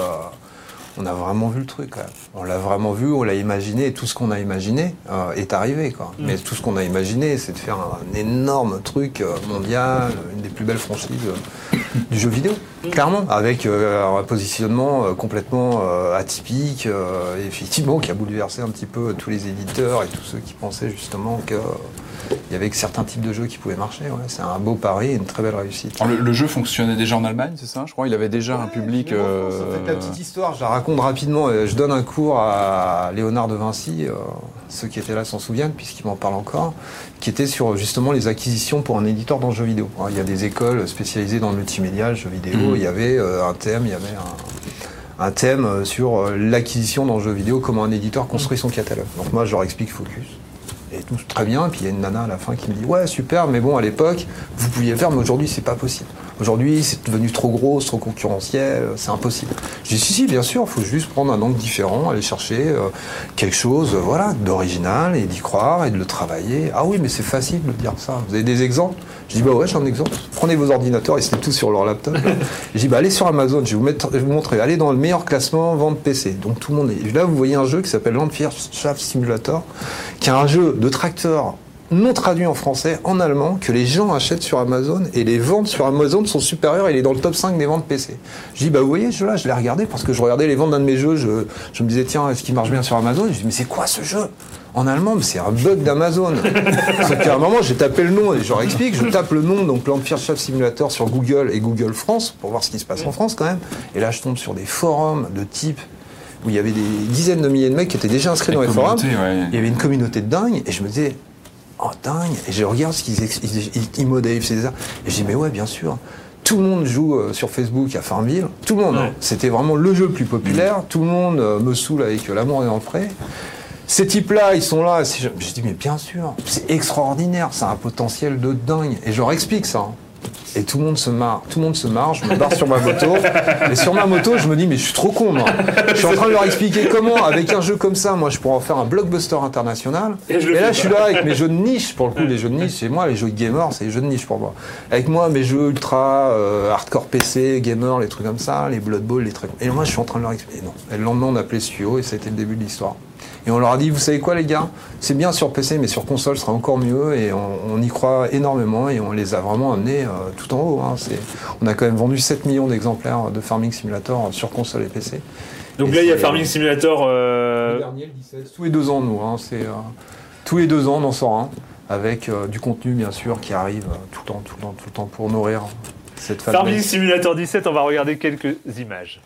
on a vraiment vu le truc. quoi. On l'a vraiment vu, on l'a imaginé, et tout ce qu'on a imaginé euh, est arrivé. Quoi. Mais tout ce qu'on a imaginé, c'est de faire un, énorme truc euh, mondial, une des plus belles franchises euh, du jeu vidéo, clairement, avec un positionnement complètement atypique, effectivement, qui a bouleversé un petit peu tous les éditeurs et tous ceux qui pensaient justement que il y avait que certains types de jeux qui pouvaient marcher. Ouais. C'est un beau pari et une très belle réussite. Alors, le, le jeu fonctionnait déjà en Allemagne, c'est ça Je crois? Il avait déjà un public. Euh, France, en fait, la petite histoire, je la raconte rapidement. Euh, Je donne un cours à Léonard de Vinci, euh, ceux qui étaient là s'en souviennent puisqu'il m'en parle encore, qui était sur justement les acquisitions pour un éditeur dans le jeu vidéo. Hein, Il y a des écoles spécialisées dans le multimédia, le jeu vidéo. Mhm. Il y avait euh, un thème, il y avait un, un thème sur l'acquisition dans le jeu vidéo, comment un éditeur construit son catalogue. Donc moi, je leur explique Focus. Et tout très bien, puis il y a une nana à la fin qui me dit Ouais, super, mais bon, à l'époque, vous pouviez le faire, mais aujourd'hui, c'est pas possible. Aujourd'hui, c'est devenu trop gros, trop concurrentiel, c'est impossible. Je dis Si, si, bien sûr, il faut juste prendre un angle différent, aller chercher euh, quelque chose euh, voilà, d'original et d'y croire et de le travailler. Ah oui, mais c'est facile de dire ça. Vous avez des exemples? Je dis Bah ouais, j'ai un exemple. Prenez vos ordinateurs, ils étaient tous sur leur laptop. je dis Bah allez sur Amazon, je vais vous, mettre, je vais vous montrer, allez dans le meilleur classement vente PC. Donc tout le monde est. Là, vous voyez un jeu qui s'appelle Landwirtschaft Simulator, qui est un jeu de tracteur non traduit en français, en allemand, que les gens achètent sur Amazon et les ventes sur Amazon sont supérieures, il est dans le top 5 des ventes PC. Je dis, bah vous voyez, ce jeu-là, je l'ai regardé parce que je regardais les ventes d'un de mes jeux, je, je me disais, tiens, est-ce qu'il marche bien sur Amazon? Je dis, mais c'est quoi ce jeu? En allemand, c'est un bug d'Amazon. Sauf qu'à un moment, j'ai tapé le nom, et je leur explique, je tape le nom, donc Landwirtschaft Simulator sur Google et Google France, pour voir ce qui se passe en France quand même. Et là, je tombe sur des forums de type où il y avait des dizaines de milliers de mecs qui étaient déjà inscrits Les dans les forums. ouais. Il y avait une communauté de dingue, et je me disais, oh dingue, et je regarde ce qu'ils ils, ils, ils modèlent, c'est ça. Et je dis, mais ouais, bien sûr. Tout le monde joue euh, sur Facebook à Farmville, tout le monde. hein. C'était vraiment le jeu le plus populaire. Tout le monde euh, me saoule avec euh, l'amour et le pré. Ces types-là, ils sont là. Je dis, mais bien sûr, c'est extraordinaire, c'est un potentiel de dingue. Et je leur explique ça. hein. Et tout le monde se marre, tout le monde se marre, je me barre sur ma moto. Et sur ma moto, je me dis, mais je suis trop con, moi. Je suis en train de leur expliquer comment, avec un jeu comme ça, moi, je pourrais en faire un blockbuster international. Et je le Et là, je suis là avec mes jeux de niche, pour le coup, les jeux de niche, c'est moi, les jeux de gamer, c'est les jeux de niche pour moi. Avec moi, mes jeux ultra, euh, hardcore PC, gamer, les trucs comme ça, les Blood Bowl, les trucs. Et moi, je suis en train de leur expliquer. Non. Et le lendemain, on a appelé Studio et ça a été le début de l'histoire. Et on leur a dit, vous savez quoi les gars C'est bien sur PC, mais sur console, ce sera encore mieux. Et on, on y croit énormément et on les a vraiment amenés euh, tout en haut. hein. On a quand même vendu 7 millions d'exemplaires de Farming Simulator sur console et PC. Donc Et là, il y a c'est- Farming Simulator. euh, Le dernier, le 17, tous les deux ans, nous. hein, c'est, euh, tous les deux ans, on en sort un. Avec euh, du contenu, bien sûr, qui arrive euh, tout le temps, tout le temps, tout le temps pour nourrir cette Farming famille. Simulator 17, on va regarder quelques images.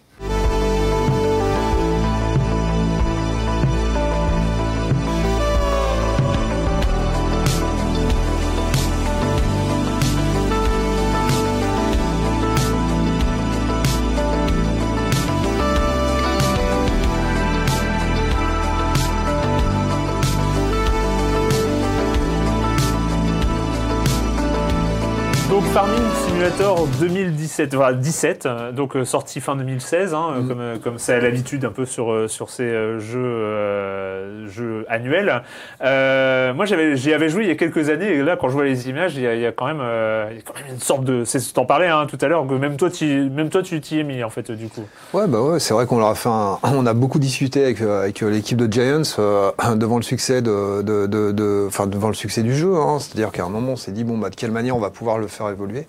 Simulator 2017, voilà 17, euh, donc euh, sorti fin 2016, hein, Mm. comme euh, comme c'est à l'habitude un peu sur sur ces jeux euh, jeux annuels. Euh, moi j'y avais joué il y a quelques années et là quand je vois les images, il y a, il y a quand même euh, il y a quand même une sorte de c'est t'en parlais hein, tout à l'heure que même toi tu même toi tu t'y es mis en fait du coup. Ouais, bah ouais, c'est vrai qu'on leur a fait un... On a beaucoup discuté avec, avec l'équipe de Giants devant le succès de, de, de, de- enfin, devant le succès du jeu. Hein. C'est-à-dire qu'à un moment, on s'est dit bon, bah, de quelle manière on va pouvoir le faire évoluer.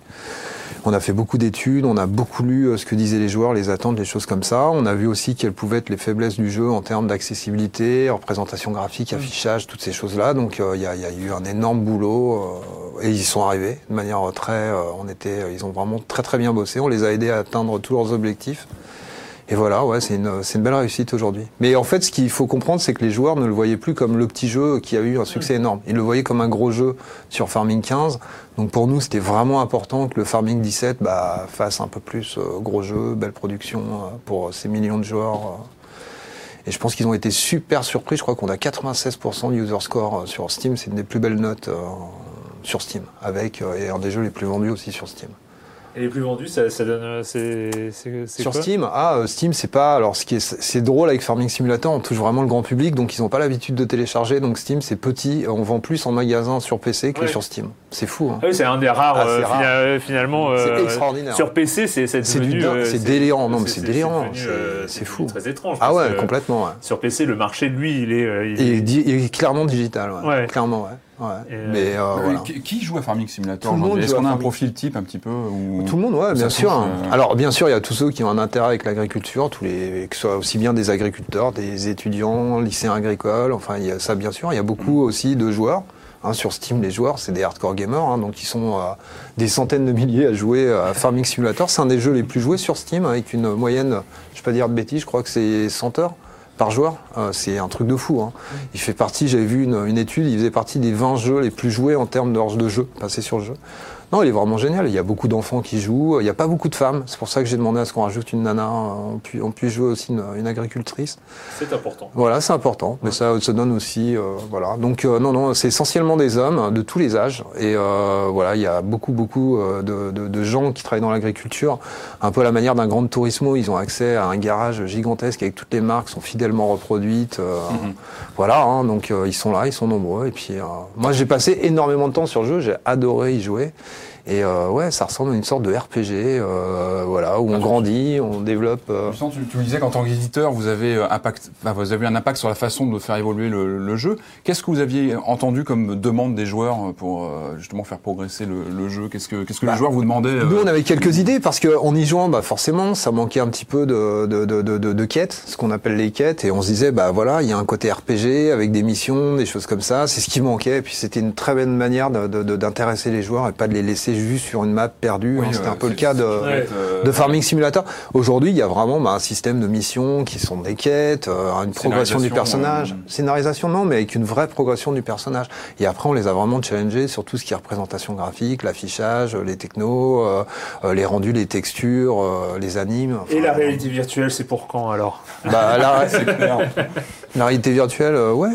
On a fait beaucoup d'études, on a beaucoup lu euh, ce que disaient les joueurs, les attentes, les choses comme ça. On a vu aussi quelles pouvaient être les faiblesses du jeu en termes d'accessibilité, représentation graphique, affichage, toutes ces choses-là. Donc euh, il y, a, y a eu un énorme boulot euh, et ils y sont arrivés de manière très. euh, on était, ils ont vraiment très très bien bossé. On les a aidés à atteindre tous leurs objectifs. Et voilà, ouais, c'est une, c'est une belle réussite aujourd'hui. Mais en fait, ce qu'il faut comprendre, c'est que les joueurs ne le voyaient plus comme le petit jeu qui a eu un succès énorme. Ils le voyaient comme un gros jeu sur Farming 15. Donc pour nous, c'était vraiment important que le Farming 17 bah, fasse un peu plus euh, gros jeu, belle production euh, pour ces millions de joueurs. euh. Et je pense qu'ils ont été super surpris. Je crois qu'on a 96% de user score euh, sur Steam. C'est une des plus belles notes euh, sur Steam, avec euh, et un des jeux les plus vendus aussi sur Steam. Et les plus vendus, ça, ça donne. euh, C'est c'est- c'est Sur quoi Steam, ah, euh, Steam, c'est pas. Alors, ce qui est, c'est drôle avec Farming Simulator, on touche vraiment le grand public, donc ils n'ont pas l'habitude de télécharger. Donc Steam, c'est petit. On vend plus en magasin sur PC que Ouais. sur Steam. C'est fou. Hein. Ah oui, c'est un des rares, Ah, euh, rare. fina- finalement. C'est euh, extraordinaire. Sur PC, c'est c'est C'est devenu, euh, délirant. Non, mais c'est délirant. C'est- fou. Très étrange. Ah ouais, complètement. Ouais. Sur PC, le marché, lui, il est. il est- il dit- il est clairement digital. Ouais. Clairement, ouais. Ouais. Euh, Mais euh, voilà. qui, joue à Farming Simulator Tout le monde aujourd'hui Est-ce qu'on a un profil type un petit peu ou... Tout le monde, ouais, bien sûr. euh, Alors, bien sûr, il y a tous ceux qui ont un intérêt avec l'agriculture, tous les, que ce soit aussi bien des agriculteurs, des étudiants, lycéens agricoles. Enfin, il y a ça, bien sûr. Il y a beaucoup aussi de joueurs. Hein, sur Steam, les joueurs, c'est des hardcore gamers, hein, donc ils sont euh, des centaines de milliers à jouer à Farming Simulator. C'est un des jeux les plus joués sur Steam, avec une moyenne, je vais pas dire de bêtises, je crois que c'est 100 heures par joueur. Euh, c'est un truc de fou. Hein. Il fait partie, j'avais vu une, étude, il faisait partie des 20 jeux les plus joués en termes d'heures de jeu passées sur le jeu. Non, il est vraiment génial. Il y a beaucoup d'enfants qui jouent. Il n'y a pas beaucoup de femmes. C'est pour ça que j'ai demandé à ce qu'on rajoute une nana. On puisse, on puisse jouer aussi une, une agricultrice. C'est important. Voilà, c'est important. Mais ça, ça donne aussi, euh, voilà. Donc euh, non, non, c'est essentiellement des hommes de tous les âges. Et euh, voilà, il y a beaucoup, beaucoup euh, de, de- de gens qui travaillent dans l'agriculture, un peu à la manière d'un grand tourismo. Ils ont accès à un garage gigantesque avec toutes les marques sont fidèlement reproduites. euh, Voilà, hein, donc ils sont là, ils sont nombreux. Et puis moi, j'ai passé énormément de temps sur le jeu. J'ai adoré y jouer. Et euh, ouais, ça ressemble à une sorte de RPG, euh, voilà, où on grandit, on développe. euh, tu, tu disais qu'en tant qu'éditeur, vous avez euh, impact, enfin, vous avez eu un impact sur la façon de faire évoluer le, le jeu. Qu'est-ce que vous aviez entendu comme demande des joueurs pour euh, justement faire progresser le, le jeu? Qu'est-ce que, qu'est-ce que les joueurs vous demandaient Nous, on avait quelques idées parce qu'en y jouant, bah, forcément, ça manquait un petit peu de, de, de, de, de- de quêtes, ce qu'on appelle les quêtes, et on se disait, bah voilà, il y a un côté RPG avec des missions, des choses comme ça, c'est ce qui manquait, et puis c'était une très bonne manière d'intéresser les joueurs et pas de les laisser juste sur une map perdue. Oui, hein. C'était euh, un peu le c'est- cas de, Ouais. euh, de Farming Simulator. Aujourd'hui, il y a vraiment bah, un système de missions qui sont des quêtes, euh, une progression du personnage. euh, Scénarisation, non, mais avec une vraie progression du personnage. Et après, on les a vraiment challengés sur tout ce qui est représentation graphique, l'affichage, les technos, euh, les rendus, les textures, euh, les animes. Et la réalité virtuelle, c'est pour quand alors? Bah, la, la réalité virtuelle, euh, ouais.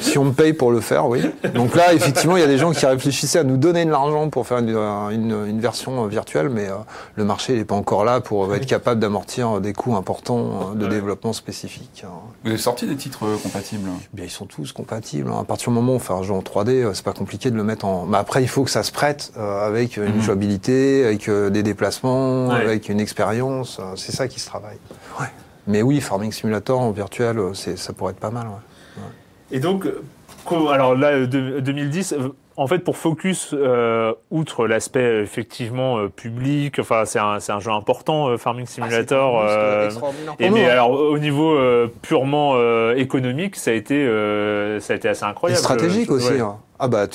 Si on me paye pour le faire, oui. Donc là, effectivement, il y a des gens qui réfléchissaient à nous donner de l'argent pour faire une, une- une version euh, virtuelle, mais euh, le marché n'est pas encore là pour être capable d'amortir des coûts importants euh, de Ouais. développement spécifique. hein. Vous avez sorti des titres euh, compatibles Bien, ils sont tous compatibles. hein. À partir du moment où on fait un jeu en 3D, euh, c'est pas compliqué de le mettre en. Mais après, il faut que ça se prête euh, avec une Mhm. jouabilité, avec euh, des déplacements, Ouais. avec une expérience. euh, c'est ça qui se travaille. Ouais. Mais oui, Farming Simulator en virtuel, euh, ça pourrait être pas mal. ouais. Et donc, euh, alors là, euh, de- 2010, euh, en fait, pour Focus, euh, outre l'aspect effectivement euh, public, enfin, c'est un, c'est un jeu important, euh, Farming Simulator. Ah, euh, extraordinaire pour et nous, mais alors, au niveau euh, purement euh, économique, ça a été, euh, ça a été assez Et incroyable. stratégique Euh, aussi. ouais. hein. Ah bah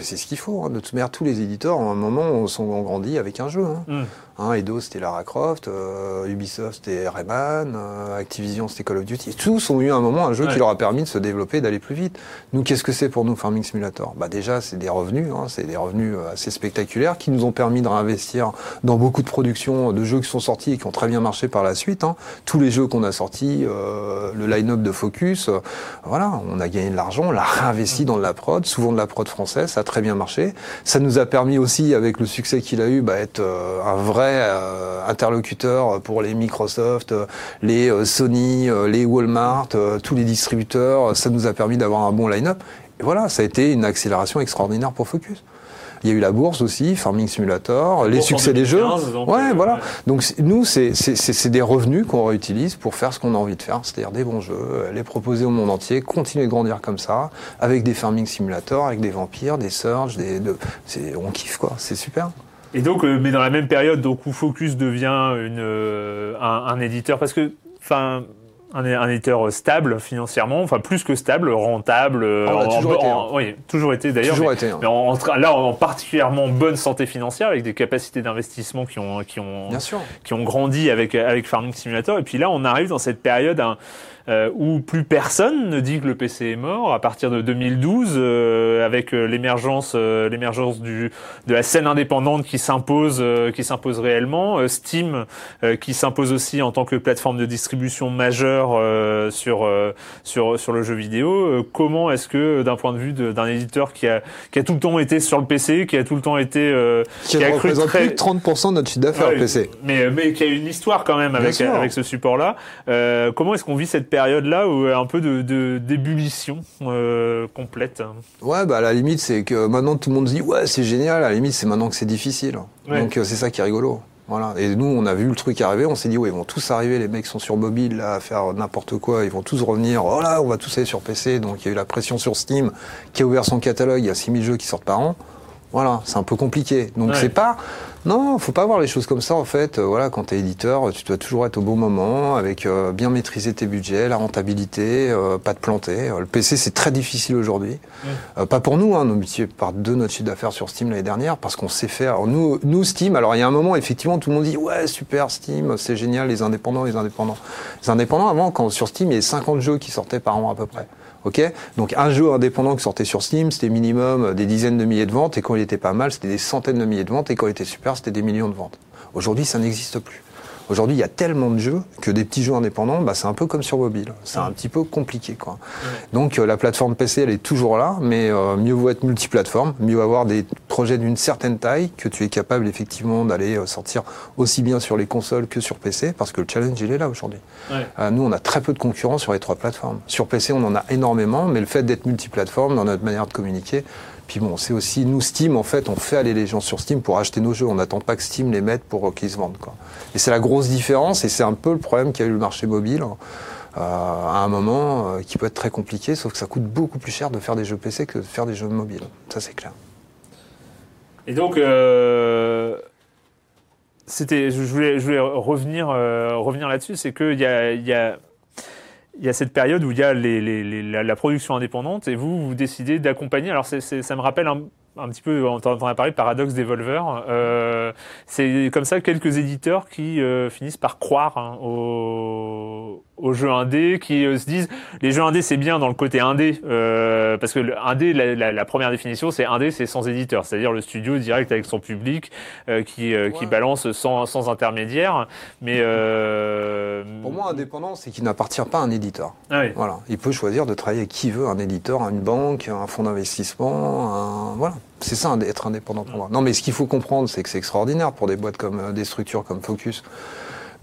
c'est ce qu'il faut. hein. De toute manière, tous les éditeurs, à un moment, on, sont, on grandit avec un jeu. Hein. Mm. Hein, Eidos, c'était Lara Croft, euh, Ubisoft, c'était Rayman, euh, Activision, c'était Call of Duty. Tous ont eu à un moment un jeu Ouais. qui leur a permis de se développer, d'aller plus vite. Nous, qu'est-ce que c'est pour nous, Farming Simulator? Bah déjà, c'est des revenus, hein, c'est des revenus euh, assez spectaculaires qui nous ont permis de réinvestir dans beaucoup de productions de jeux qui sont sortis et qui ont très bien marché par la suite. hein. Tous les jeux qu'on a sortis, euh, le line-up de Focus, voilà, on a gagné de l'argent, on l'a réinvesti dans de la prod, souvent de la prod française, ça a très bien marché. Ça nous a permis aussi, avec le succès qu'il a eu, bah, être euh, un vrai euh, interlocuteur pour les Microsoft, euh, les Sony, les Walmart, tous les distributeurs. Ça nous a permis d'avoir un bon line-up. Et voilà, ça a été une accélération extraordinaire pour Focus. Il y a eu la bourse aussi, Farming Simulator, les succès des jeux. 2015, donc, ouais, euh, voilà. ouais. Donc nous, c'est c'est- c'est- c'est des revenus qu'on réutilise pour faire ce qu'on a envie de faire, c'est-à-dire des bons jeux, euh, les proposer au monde entier, continuer de grandir comme ça, avec des farming simulators, avec des vampires, des surges, des, de, on kiffe quoi, c'est super. Et donc, euh, mais dans la même période, donc où Focus devient une, euh, un, un éditeur, parce que, enfin, un, un éditeur stable financièrement, enfin plus que stable, rentable. Ah, on a en- toujours été, en- hein. oui, toujours été d'ailleurs. Toujours mais- été, hein. mais en, en- là, en particulièrement bonne santé financière, avec des capacités d'investissement qui ont, qui ont, Bien sûr. qui ont grandi avec, avec Farming Simulator. Et puis là, on arrive dans cette période hein, euh, où plus personne ne dit que le PC est mort. À partir de 2012, euh, avec euh, l'émergence, euh, l'émergence du de la scène indépendante qui s'impose, euh, qui s'impose réellement. Euh, Steam euh, qui s'impose aussi en tant que plateforme de distribution majeure euh, sur euh, sur sur le jeu vidéo. Euh, comment est-ce que, d'un point de vue d'un éditeur qui a qui a tout le temps été sur le PC, qui a tout le temps été euh, Qui, a cru représente très- plus de 30% de notre chiffre d'affaires Ouais, PC. mais, mais qui a une histoire quand même avec, avec ce support-là. Euh, comment est-ce qu'on vit cette période-là où un peu de, d'ébullition euh, complète Ouais, bah à la limite, c'est que maintenant tout le monde se dit ouais, c'est génial. À la limite, c'est maintenant que c'est difficile. Ouais. Donc euh, c'est ça qui est rigolo. Voilà. Et nous, on a vu le truc arriver, on s'est dit ouais, ils vont tous arriver, les mecs sont sur mobile là à faire n'importe quoi, ils vont tous revenir. Oh là, on va tous aller sur PC. Donc il y a eu la pression sur Steam qui a ouvert son catalogue, il y a 6000 jeux qui sortent par an. Voilà, c'est un peu compliqué. Donc Ouais. c'est pas non, faut pas voir les choses comme ça en fait. Euh, voilà, quand tu es éditeur, tu dois toujours être au bon moment, avec euh, bien maîtriser tes budgets, la rentabilité, euh, pas te planter. Le PC c'est très difficile aujourd'hui. Euh, pas pour nous, hein, nous multiplions par deux notre chiffre d'affaires sur Steam l'année dernière parce qu'on sait faire. Alors, nous, nous Steam. Alors il y a un moment effectivement tout le monde dit ouais super Steam, c'est génial les indépendants, les indépendants. Les indépendants avant quand sur Steam il y avait 50 jeux qui sortaient par an à peu près. Donc un jeu indépendant qui sortait sur Steam, c'était minimum euh, des dizaines de milliers de ventes, et quand il était pas mal, c'était des centaines de milliers de ventes, et quand il était super, c'était des millions de ventes. Aujourd'hui, ça n'existe plus. Aujourd'hui, il y a tellement de jeux que des petits jeux indépendants, bah, c'est un peu comme sur mobile. C'est un petit peu compliqué, quoi. Donc euh, la plateforme PC, elle est toujours là, mais euh, mieux vaut être multiplateforme, mieux avoir des projets d'une certaine taille que tu es capable effectivement d'aller euh, sortir aussi bien sur les consoles que sur PC, parce que le challenge, il est là aujourd'hui. Ouais. Euh, nous, on a très peu de concurrents sur les trois plateformes. Sur PC, on en a énormément, mais le fait d'être multiplateforme dans notre manière de communiquer, puis bon, c'est aussi nous Steam en fait, on fait aller les gens sur Steam pour acheter nos jeux. On n'attend pas que Steam les mette pour euh, qu'ils se vendent quoi. Et c'est la grosse différence et c'est un peu le problème qu'a eu le marché mobile euh, à un moment euh, qui peut être très compliqué, sauf que ça coûte beaucoup plus cher de faire des jeux PC que de faire des jeux mobiles. Ça c'est clair. Et donc, euh, c'était, je voulais, je voulais revenir, revenir là-dessus, c'est qu'il y a, y a, il y a cette période où il y a les, la, production indépendante et vous, vous décidez d'accompagner. Alors, ça me rappelle un, petit peu, on t'en a parlé, Paradox Devolver. Euh, c'est comme ça quelques éditeurs qui euh, finissent par croire hein, aux, aux jeux indés, qui euh, se disent les jeux indés c'est bien dans le côté indé, euh, parce que le indé, la, la- la première définition c'est indé, c'est sans éditeur, c'est-à-dire le studio direct avec son public euh, qui, euh, qui balance sans, sans intermédiaire. Mais euh, Pour moi, indépendant, c'est qu'il n'appartient pas à un éditeur. ah oui. Voilà, il peut choisir de travailler avec qui veut, un éditeur, une banque, un fonds d'investissement, un... voilà. C'est ça être indépendant pour moi. Non, mais ce qu'il faut comprendre, c'est que c'est extraordinaire pour des boîtes comme euh, des structures comme Focus.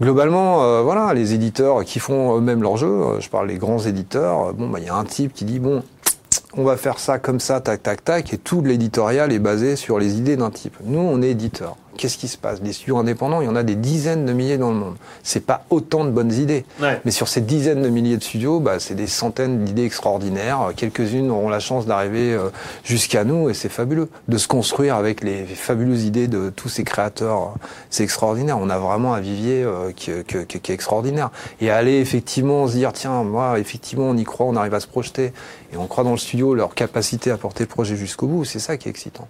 Globalement, euh, voilà, les éditeurs qui font eux-mêmes leurs jeux, euh, je parle des grands éditeurs, euh, bon, bah, il y a un type qui dit bon, on va faire ça comme ça, tac, tac, tac, et tout l'éditorial est basé sur les idées d'un type. Nous, on est éditeur. Qu'est-ce qui se passe? Les studios indépendants, il y en a des dizaines de milliers dans le monde. C'est pas autant de bonnes idées. Ouais. Mais sur ces dizaines de milliers de studios, bah, c'est des centaines d'idées extraordinaires. Quelques-unes auront la chance d'arriver euh, jusqu'à nous et c'est fabuleux. De se construire avec les fabuleuses idées de tous ces créateurs, euh, c'est extraordinaire. On a vraiment un vivier euh, qui, qui- qui- qui est extraordinaire. Et aller effectivement se dire, tiens, moi, effectivement, on y croit, on arrive à se projeter et on croit dans le studio, leur capacité à porter le projet jusqu'au bout, c'est ça qui est excitant.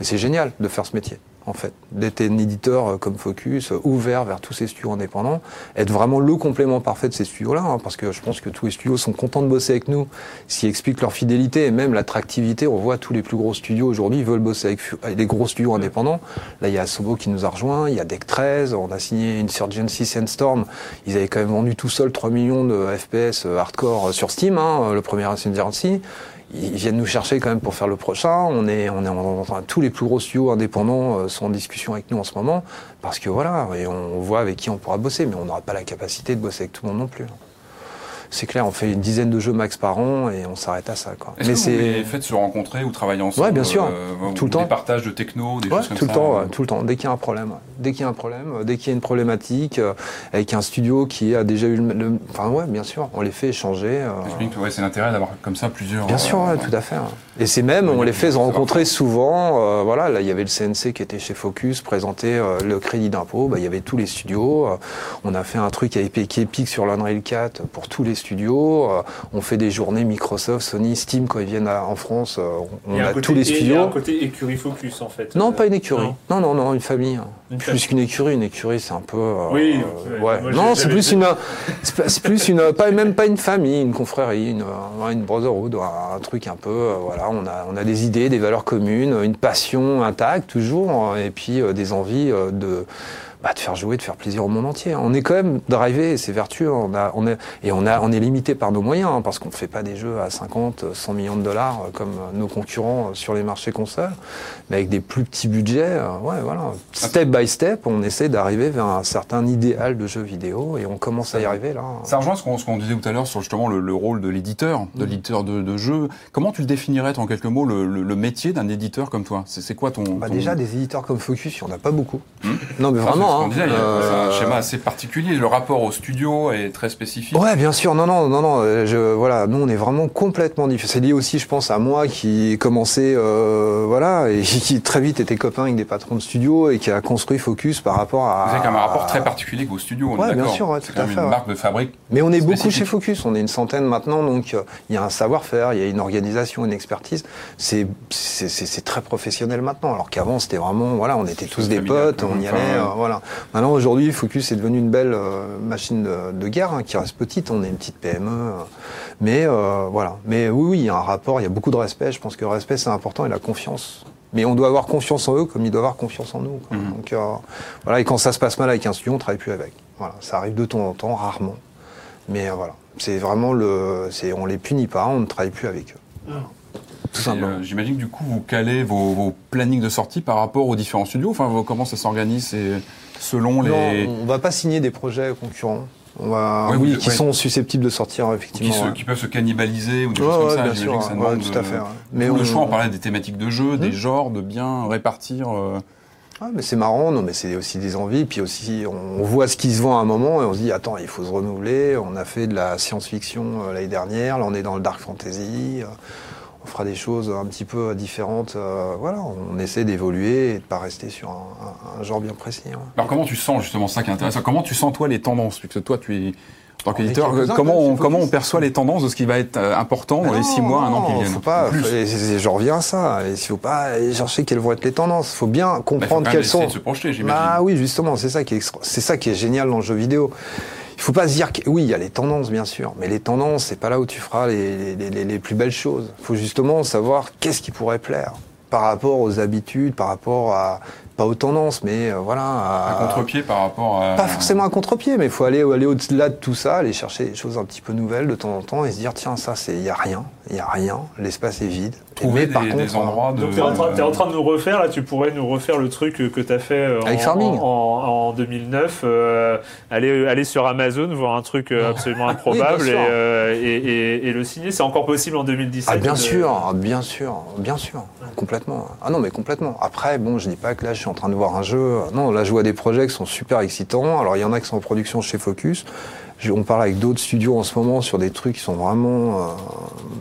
Et c'est génial de faire ce métier, en fait. D'être un éditeur euh, comme Focus, euh, ouvert vers tous ces studios indépendants, être vraiment le complément parfait de ces studios-là, hein, parce que je pense que tous les studios sont contents de bosser avec nous, s'ils expliquent leur fidélité et même l'attractivité. On voit tous les plus gros studios aujourd'hui veulent bosser avec, les gros studios indépendants. Là, il y a Sobo qui nous a rejoint, il y a Deck 13, on a signé Insurgency Sandstorm. Ils avaient quand même vendu tout seuls 3 millions de FPS euh, hardcore sur Steam, hein, le premier Insurgency ils viennent nous chercher quand même pour faire le prochain. On est, on est en, tous les plus gros studios indépendants euh, sont en discussion avec nous en ce moment parce que voilà, et on voit avec qui on pourra bosser, mais on n'aura pas la capacité de bosser avec tout le monde non plus. C'est clair, on fait une dizaine de jeux max par an et on s'arrête à ça. Quoi. Mais c'est les faites se rencontrer ou travailler ensemble Ouais, bien sûr. euh, Tout le des temps. partages de techno, des Ouais, choses comme tout ça le temps, tout le temps. Dès qu'il y a un problème, dès qu'il y a un problème, euh, dès qu'il y a une problématique, euh, avec un studio qui a déjà eu le, le- enfin ouais, bien sûr, on les fait échanger. euh, ouais, c'est l'intérêt d'avoir comme ça plusieurs. Bien sûr, ouais, tout à fait. ouais. Et c'est même, on les fait se rencontrer souvent. voilà, là, il y avait le CNC qui était chez Focus, présentait euh, le crédit d'impôt. Bah, il y avait tous les studios. on a fait un truc avec qui est épique sur l'Unreal 4 pour tous les studios. Euh, on fait des journées Microsoft, Sony, Steam quand ils viennent à- en France. euh, on a tous les et Il y a studios. un côté écurie focus en fait. Non, pas une écurie. non. Non, non, non, une famille. hein. Une plus qu'une écurie. Une écurie, c'est un peu. euh, Oui, euh, ouais, ouais. moi, non, c'est plus une. C'est plus une. Pas, même pas une famille, une confrérie, une, une brotherhood, un, truc un peu. euh, voilà, on a, on a des idées, des valeurs communes, une passion intacte toujours, et puis euh, des envies de. Bah, de faire jouer, de faire plaisir au monde entier. On est quand même drivé, et c'est vertueux. On a, on est, et on, a, on est limité par nos moyens, hein, parce qu'on ne fait pas des jeux à 50, 100 millions de dollars euh, comme euh, nos concurrents euh, sur les marchés consoles, mais avec des plus petits budgets. ouais, voilà. Step by step, on essaie d'arriver vers un certain idéal de jeu vidéo, et on commence à y arriver là. Ça rejoint ce qu'on disait tout à l'heure sur justement le, le rôle de l'éditeur, Mm. de l'éditeur de, de jeux. Comment tu le définirais en quelques mots le, le- le métier d'un éditeur comme toi? C'est quoi ton, Bah, ton- déjà, des éditeurs comme Focus, il n'y en a pas beaucoup. Non, mais vraiment. Hein. disait, il y a- Euh, c'est un schéma assez particulier. Le rapport au studio est très spécifique. Ouais, bien sûr. Non, non, non, non. euh, Je, voilà, nous, on est vraiment complètement différents. C'est lié aussi, je pense, à moi qui commençait, euh, voilà, et qui très vite était copain avec des patrons de studio et qui a construit Focus par rapport à. Vous avez quand même un rapport très particulier avec vos studios, on Ouais, est bien sûr, ouais, C'est tout quand à même fait, une ouais. marque de fabrique. Mais on est beaucoup chez Focus, on est une centaine maintenant, donc euh, il y a un savoir-faire, il y a une organisation, une expertise. C'est c'est- c'est- c'est très professionnel maintenant, alors qu'avant c'était vraiment, voilà, on était tous des familial, potes, on y enfin, allait, euh, voilà. Maintenant aujourd'hui, Focus est devenu une belle euh, machine de, de guerre hein, qui reste petite, on est une petite PME, euh, mais euh, voilà. Mais oui, oui, il y a un rapport, il y a beaucoup de respect. Je pense que le respect c'est important et la confiance. Mais on doit avoir confiance en eux comme ils doivent avoir confiance en nous. quoi. Mhm. Donc euh, voilà, et quand ça se passe mal avec un studio, on travaille plus avec. Voilà, ça arrive de temps en temps, rarement. Mais euh, voilà, c'est vraiment le, c'est, on les punit pas, on ne travaille plus avec eux. Euh, J'imagine que du coup, vous calez vos, vos plannings de sortie par rapport aux différents studios. Enfin, vos- comment ça s'organise selon les. Non, on va pas signer des projets concurrents. On va, Ouais, oui, qui ouais. sont susceptibles de sortir effectivement. qui, se- ouais. qui peuvent se cannibaliser ou des Ouais, choses comme ouais, ça. bien J'imagine sûr, que ça ouais, demande tout à fait, ouais. Mais le choix, on parlait des thématiques de jeu, des Hmm. genres, de bien répartir. euh, Ah, mais c'est marrant, non, mais c'est aussi des envies. Puis aussi, on voit ce qui se vend à un moment et on se dit, attends, il faut se renouveler. On a fait de la science-fiction euh, l'année dernière, là on est dans le dark fantasy. euh, on fera des choses un petit peu différentes. euh, voilà, on essaie d'évoluer et de pas rester sur un, un- un genre bien précis. ouais. Alors comment tu sens justement ça qui est intéressant? Comment tu sens toi les tendances? Puisque toi tu es en tant qu'éditeur, comment on, comment on perçoit les tendances de ce qui va être euh, important dans les non, six mois, un an qui non, viennent? Faut pas, j'en reviens à ça. Il faut pas aller chercher quelles vont être les tendances. Il faut bien Bah, il faut comprendre quelles sont. de se projeter, j'imagine. Bah oui, justement, c'est ça qui est c'est ça qui est génial dans le jeu vidéo. Il faut pas se dire que oui, il y a les tendances bien sûr, mais les tendances c'est pas là où tu feras les, les- les- les plus belles choses. Il faut justement savoir qu'est-ce qui pourrait plaire par rapport aux habitudes, par rapport à pas aux tendances, mais euh, voilà. à- Un contre-pied par rapport à. pas forcément un contre-pied, mais il faut aller, aller au-delà de tout ça, aller chercher des choses un petit peu nouvelles de temps en temps et se dire tiens ça c'est il y a rien, il y a rien, l'espace est vide. Trouver des, par des contre, endroits de. Donc t'es en, train- t'es en train de nous refaire, là tu pourrais nous refaire le truc que tu as fait euh, en, Avec Farming. en, en 2009, euh, aller, aller sur Amazon, voir un truc euh, absolument improbable et, euh, et, et- et le signer. C'est encore possible en 2017 Ah bien de- sûr, bien sûr, bien sûr, complètement. Ah non mais complètement. Après bon, je dis pas que là je suis en train de voir un jeu. Non, là je vois des projets qui sont super excitants. Alors il y en a qui sont en production chez Focus. Je- on parle avec d'autres studios en ce moment sur des trucs qui sont vraiment euh,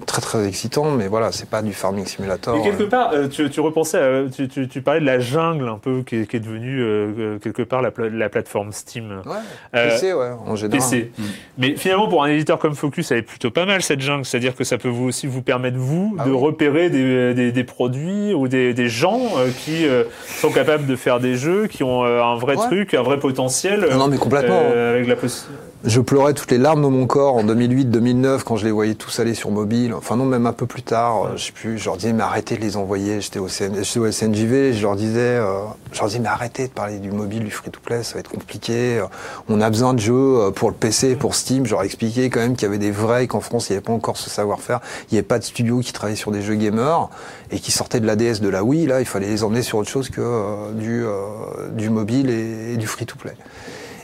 très très excitants, mais voilà, c'est pas du farming simulator. Mais quelque part, euh, tu, tu repensais, à- tu, tu, tu parlais de la jungle un peu qui est, qui est devenue euh, quelque part la, pla- la plateforme Steam. Ouais, Euh, PC ouais, en général. PC. Mais finalement, pour un éditeur comme Focus, elle est plutôt pas mal cette jungle. C'est-à-dire que ça peut vous aussi vous permettre, vous, Ah de oui. repérer des, des, des produits ou des, des gens euh, qui euh, sont capables de faire des jeux, qui ont euh, un vrai Ouais. truc, un vrai potentiel. Non, non, mais complètement. euh, avec la possi- Je pleurais toutes les larmes de mon corps en 2008-2009 quand je les voyais tous aller sur mobile. Enfin non, même un peu plus tard, euh, je sais plus. Je leur disais mais arrêtez de les envoyer. J'étais au, CN au SNJV. Je leur disais, euh, je leur disais mais arrêtez de parler du mobile, du free-to-play, ça va être compliqué. Euh, On a besoin de jeux euh, pour le PC, pour Steam. Je leur expliquais quand même qu'il y avait des vrais, qu'en France il n'y avait pas encore ce savoir-faire. Il n'y avait pas de studio qui travaillait sur des jeux gamers et qui sortaient de la DS, de la Wii. Là, il fallait les emmener sur autre chose que du, mobile et, et du free-to-play.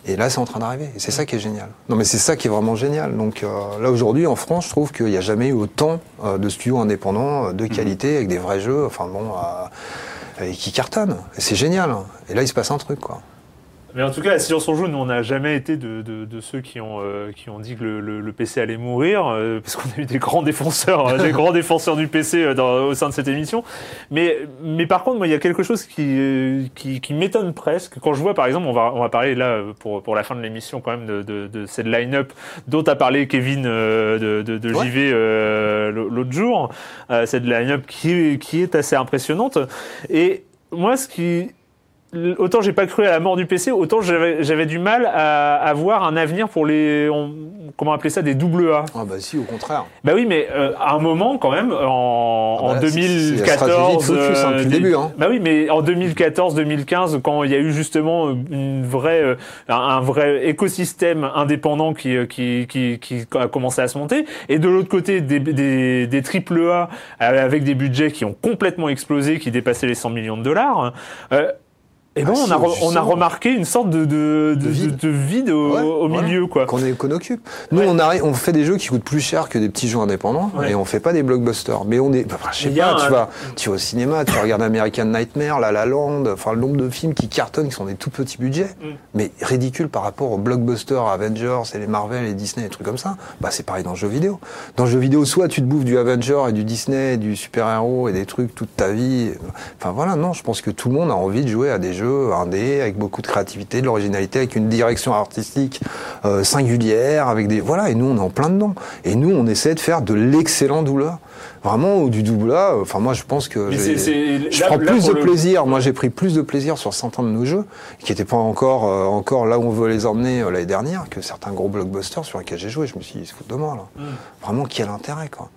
Et là, c'est en train d'arriver. Et c'est ça qui est génial. Non, mais c'est ça qui est vraiment génial. Donc euh, là, aujourd'hui, en France, je trouve qu'il n'y a jamais eu autant euh, de studios indépendants euh, de qualité, avec des vrais jeux, enfin bon, et qui cartonnent. Et c'est génial. Et là, il se passe un truc, quoi. Mais en tout cas, à Silence on joue, nous, on n'a jamais été de, de, de ceux qui ont, euh, qui ont dit que le, le- le PC allait mourir, euh, parce qu'on a eu des grands défenseurs, euh, des grands défenseurs du PC euh, dans- au sein de cette émission. Mais, mais par contre, moi, il y a quelque chose qui, euh, qui, qui m'étonne presque. Quand je vois, par exemple, on va, on va parler là, pour, pour la fin de l'émission, quand même, de, de, de cette line-up dont a parlé Kevin euh, de, de, de Ouais. JV euh, l'autre jour. Euh, cette line-up qui, qui est assez impressionnante. Et moi, ce qui autant j'ai pas cru à la mort du PC, autant j'avais du mal à, à voir un avenir pour les on- comment appeler ça des double A. Ah bah si, au contraire. Bah oui, mais euh, à un moment quand même en, Ah bah, en c'est- c'est la stratégie de 2014 Focus, hein, depuis le des- début, hein. Bah oui, mais en 2014-2015 quand il y a eu justement une vraie euh, un, un vrai écosystème indépendant qui euh, qui, qui qui a commencé à se monter et de l'autre côté des des des triple A euh, avec des budgets qui ont complètement explosé qui dépassaient les 100 millions de dollars. Euh, et ben Ah on, si, a, re- on a remarqué une sorte de, de, de, De vide. de vide au, Ouais, au voilà. milieu, quoi. Qu'on occupe. Nous, on, on fait des jeux qui coûtent plus cher que des petits jeux indépendants Ouais. et on fait pas des blockbusters. Mais on est, bah, je sais pas, un- tu vas, tu vas au cinéma, tu regardes American Nightmare, La La Land, enfin le nombre de films qui cartonnent, qui sont des tout petits budgets, Mm. mais ridicule par rapport aux blockbusters Avengers et les Marvel et Disney et trucs comme ça. Bah c'est pareil dans le jeu vidéo. Dans le jeu vidéo, soit tu te bouffes du Avenger et du Disney, et du super-héros et des trucs toute ta vie. Enfin voilà, non, je pense que tout le monde a envie de jouer à des jeux indés avec beaucoup de créativité, de l'originalité, avec une direction artistique euh, singulière, avec des voilà. Et nous, on est en plein dedans. Et nous, on essaie de faire de l'excellent doubleur. Vraiment, ou du double A. Enfin, moi, je pense que je là- prends là, plus de le- plaisir. Moi, j'ai pris plus de plaisir sur certains de nos jeux qui n'étaient pas encore euh, encore là où on veut les emmener euh, l'année dernière que certains gros blockbusters sur lesquels j'ai joué. Je me suis dit, ils se foutent de moi là. Mm. Vraiment, quel intérêt quoi.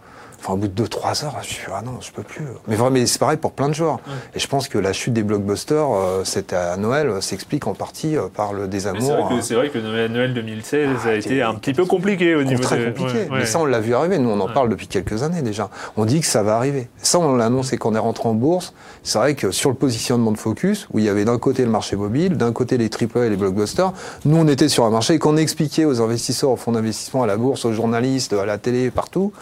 Enfin, au bout de 2-3 heures, je suis ah non, je peux plus. Mais vraiment, mais c'est pareil pour plein de joueurs. Et je pense que la chute des blockbusters, euh, c'était à Noël, euh, s'explique en partie euh, par le Mais c'est vrai, désamour. que, c'est vrai que Noël, Noël 2016 a Ah, été un petit peu compliqué au niveau très de... compliqué. ouais, ouais. Mais ça, on l'a vu arriver. Nous, on en Ouais. parle depuis quelques années déjà. On dit que ça va arriver. Ça, on l'a annoncé quand on est rentré en bourse. C'est vrai que sur le positionnement de Focus, où il y avait d'un côté le marché mobile, d'un côté les AAA et les blockbusters, nous, on était sur un marché et qu'on expliquait aux investisseurs, aux fonds d'investissement, à la bourse, aux journalistes, à la télé, partout.